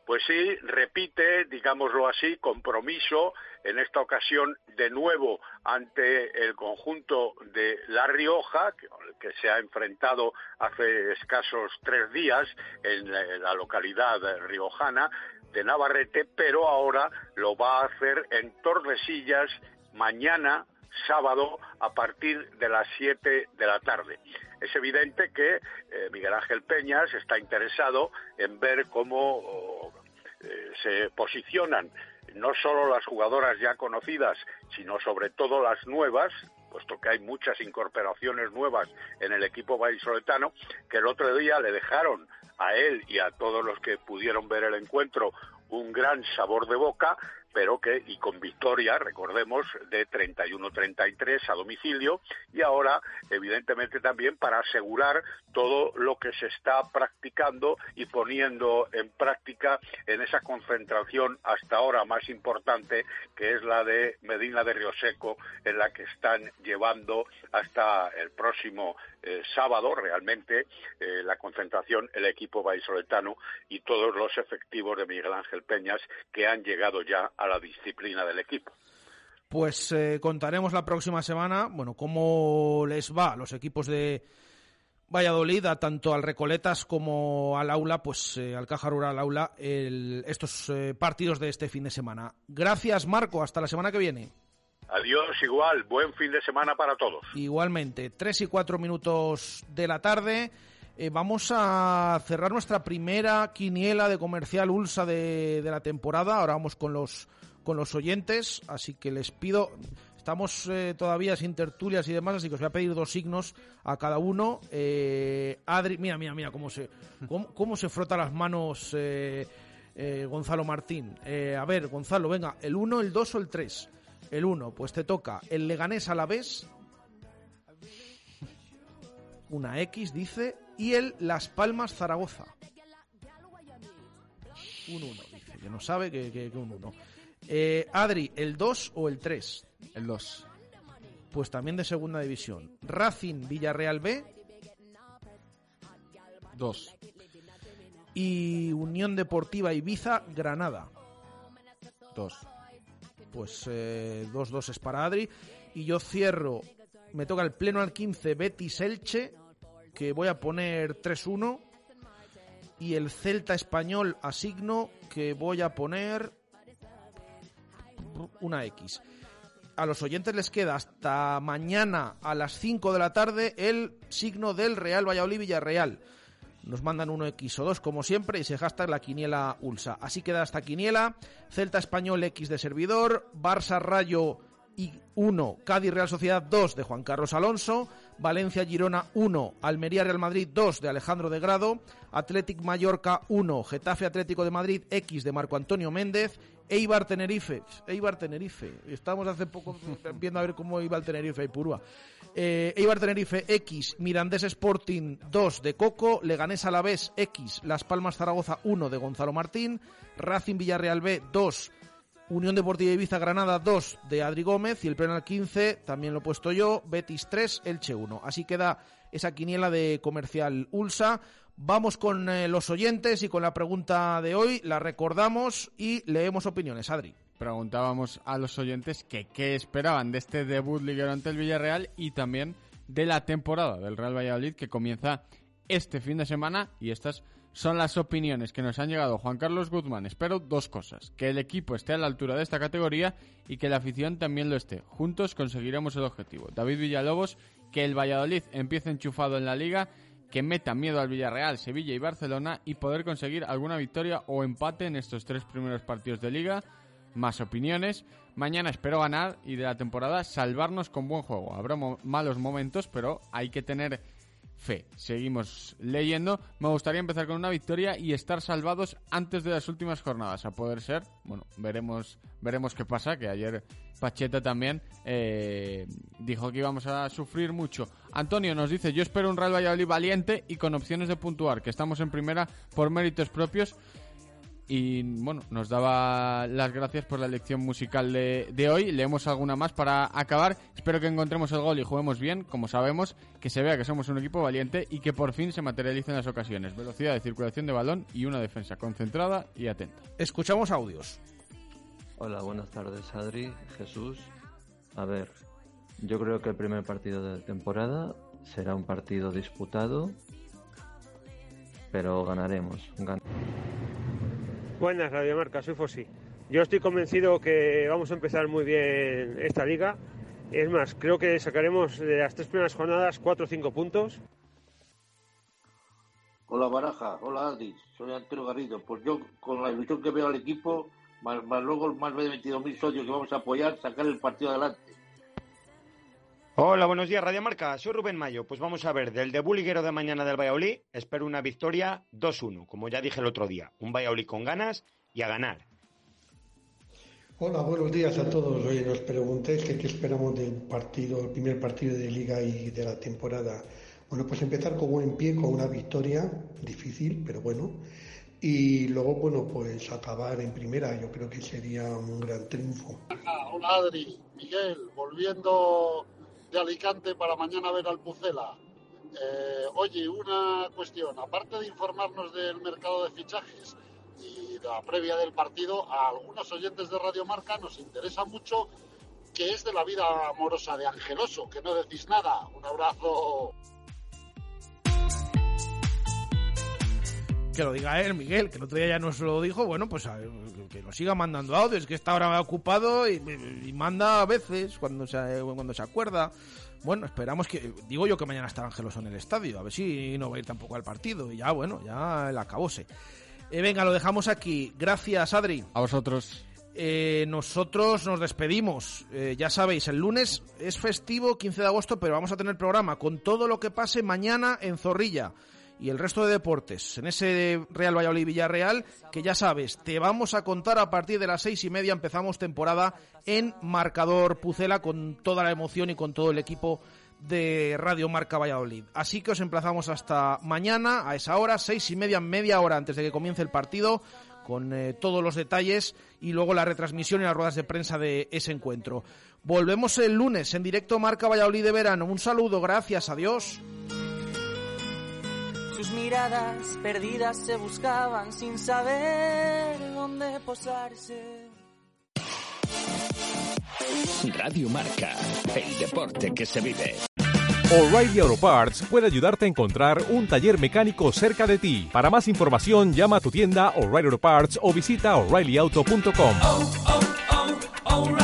Pues sí, repite, digámoslo así, compromiso, en esta ocasión de nuevo ante el conjunto de La Rioja, que, se ha enfrentado hace escasos tres días en la localidad riojana de Navarrete, pero ahora lo va a hacer en Tordesillas mañana sábado a partir de las 7 de la tarde. Es evidente que eh, Miguel Ángel Peñas está interesado en ver cómo eh, se posicionan no solo las jugadoras ya conocidas, sino sobre todo las nuevas, puesto que hay muchas incorporaciones nuevas en el equipo vallisoletano, que el otro día le dejaron a él y a todos los que pudieron ver el encuentro un gran sabor de boca, pero que, y con victoria, recordemos, de 31-33 a domicilio, y ahora, evidentemente, también para asegurar todo lo que se está practicando y poniendo en práctica en esa concentración hasta ahora más importante, que es la de Medina de Río Seco, en la que están llevando hasta el próximo eh, sábado realmente eh, la concentración el equipo vallisoletano y todos los efectivos de Miguel Ángel Peñas que han llegado ya la disciplina del equipo. Pues eh, contaremos la próxima semana, bueno, cómo les va a los equipos de Valladolid, a tanto al Recoletas como al Aula, pues al Caja Rural Aula, estos partidos de este fin de semana. Gracias, Marco. Hasta la semana que viene. Adiós, igual. Buen fin de semana para todos. Igualmente. Tres y cuatro minutos de la tarde. Eh, vamos a cerrar nuestra primera quiniela de comercial Ulsa de, la temporada. Ahora vamos con los, con los oyentes, así que les pido. Estamos eh, todavía sin tertulias y demás, así que os voy a pedir dos signos a cada uno. Eh, Adri, mira, mira, mira cómo se, cómo, se frota las manos Gonzalo Martín. a ver, Gonzalo, venga, ¿el 1, el 2 o el 3? El 1, pues te toca el Leganés a la vez. Una X, dice. Y el Las Palmas Zaragoza. Un 1, dice. Que no sabe que, un 1. Eh, Adri, ¿el 2 o el 3? El 2. Pues también de segunda división. Racing Villarreal B. 2. Y Unión Deportiva Ibiza Granada. 2 pues 2-2 eh, es para Adri. Y yo cierro, me toca el pleno al 15 Betis Elche, que voy a poner 3-1. Y el Celta Español asigno, que voy a poner una X. A los oyentes les queda hasta mañana a las 5 de la tarde el signo del Real Valladolid Villarreal nos mandan uno X o dos como siempre y se hashtag la quiniela Ulsa. Así queda esta quiniela. Celta Español X de servidor, Barça Rayo y 1, Cádiz Real Sociedad 2 de Juan Carlos Alonso, Valencia Girona 1, Almería Real Madrid 2 de Alejandro de Grado, Athletic Mallorca 1, Getafe Atlético de Madrid X de Marco Antonio Méndez, Eibar Tenerife, Eibar Tenerife, estamos hace poco viendo a ver cómo iba el Tenerife y Purúa. Eh, Eibar Tenerife X, Mirandés Sporting 2 de Coco, Leganés Alavés X, Las Palmas Zaragoza 1 de Gonzalo Martín, Racing Villarreal B 2, Unión Deportiva Ibiza Granada 2 de Adri Gómez y el pleno 15 también lo he puesto yo, Betis 3, Elche 1. Así queda esa quiniela de comercial Ulsa. Vamos con eh, los oyentes y con la pregunta de hoy, la recordamos y leemos opiniones. Adri preguntábamos a los oyentes que qué esperaban de este debut liguero ante el Villarreal y también de la temporada del Real Valladolid que comienza este fin de semana y estas son las opiniones que nos han llegado Juan Carlos Guzmán. Espero dos cosas, que el equipo esté a la altura de esta categoría y que la afición también lo esté. Juntos conseguiremos el objetivo. David Villalobos, que el Valladolid empiece enchufado en la liga, que meta miedo al Villarreal, Sevilla y Barcelona y poder conseguir alguna victoria o empate en estos tres primeros partidos de liga más opiniones. Mañana espero ganar y de la temporada salvarnos con buen juego. Habrá malos momentos, pero hay que tener fe. Seguimos leyendo. Me gustaría empezar con una victoria y estar salvados antes de las últimas jornadas. A poder ser, bueno, veremos, veremos qué pasa. Que ayer Pacheta también eh, dijo que íbamos a sufrir mucho. Antonio nos dice: Yo espero un Real Valladolid valiente y con opciones de puntuar, que estamos en primera por méritos propios y bueno, nos daba las gracias por la elección musical de, de, hoy. Leemos alguna más para acabar. Espero que encontremos el gol y juguemos bien, como sabemos, que se vea que somos un equipo valiente y que por fin se materialicen las ocasiones. Velocidad de circulación de balón y una defensa concentrada y atenta. Escuchamos audios. Hola, buenas tardes Adri, Jesús. A ver, yo creo que el primer partido de temporada será un partido disputado, pero ganaremos. Buenas, Radio Marca, soy Fossi. Yo estoy convencido que vamos a empezar muy bien esta liga. Es más, creo que sacaremos de las tres primeras jornadas cuatro o cinco puntos. Hola Baraja, hola Adri, soy Antonio Garrido. Pues yo, con la ilusión que veo al equipo, más, más luego más de 22.000 socios que vamos a apoyar, sacar el partido adelante. Hola, buenos días, Radio Marca. Soy Rubén Mayo. Pues vamos a ver, del debut liguero de mañana del Valladolid, espero una victoria 2-1, como ya dije el otro día. Un Valladolid con ganas y a ganar. Hola, buenos días a todos. Oye, nos preguntéis qué esperamos del partido, el primer partido de liga y de la temporada. Bueno, pues empezar con buen pie, con una victoria, difícil, pero bueno. Y luego, bueno, pues acabar en primera, yo creo que sería un gran triunfo. Hola Adri, Miguel, volviendo de Alicante para mañana ver al Pucela. Eh, oye, una cuestión, aparte de informarnos del mercado de fichajes y la previa del partido, a algunos oyentes de Radio Marca nos interesa mucho que es de la vida amorosa de Angeloso, que no decís nada. Un abrazo. Que lo diga él, Miguel, que el otro día ya nos lo dijo. Bueno, pues que nos siga mandando audios, que está ahora ocupado y, y manda a veces cuando se, cuando se acuerda. Bueno, esperamos que. Digo yo que mañana está Angeloso en el estadio, a ver si no va a ir tampoco al partido. Y ya, bueno, ya el acabose. Eh, venga, lo dejamos aquí. Gracias, Adri. A vosotros. Eh, nosotros nos despedimos. Eh, ya sabéis, el lunes es festivo, 15 de agosto, pero vamos a tener programa con todo lo que pase mañana en Zorrilla y el resto de deportes. En ese Real Valladolid Villarreal, que ya sabes, te vamos a contar a partir de las seis y media. Empezamos temporada en Marcador Pucela con toda la emoción y con todo el equipo de Radio Marca Valladolid. Así que os emplazamos hasta mañana a esa hora, seis y media, media hora antes de que comience el partido, con eh, todos los detalles y luego la retransmisión y las ruedas de prensa de ese encuentro. Volvemos el lunes en directo Marca Valladolid de verano. Un saludo, gracias, adiós. Sus miradas perdidas se buscaban sin saber dónde posarse. Radio Marca, el deporte que se vive. O'Reilly Auto Parts puede ayudarte a encontrar un taller mecánico cerca de ti. Para más información, llama a tu tienda O'Reilly Auto Parts o visita oreillyauto.com. Oh, oh, oh,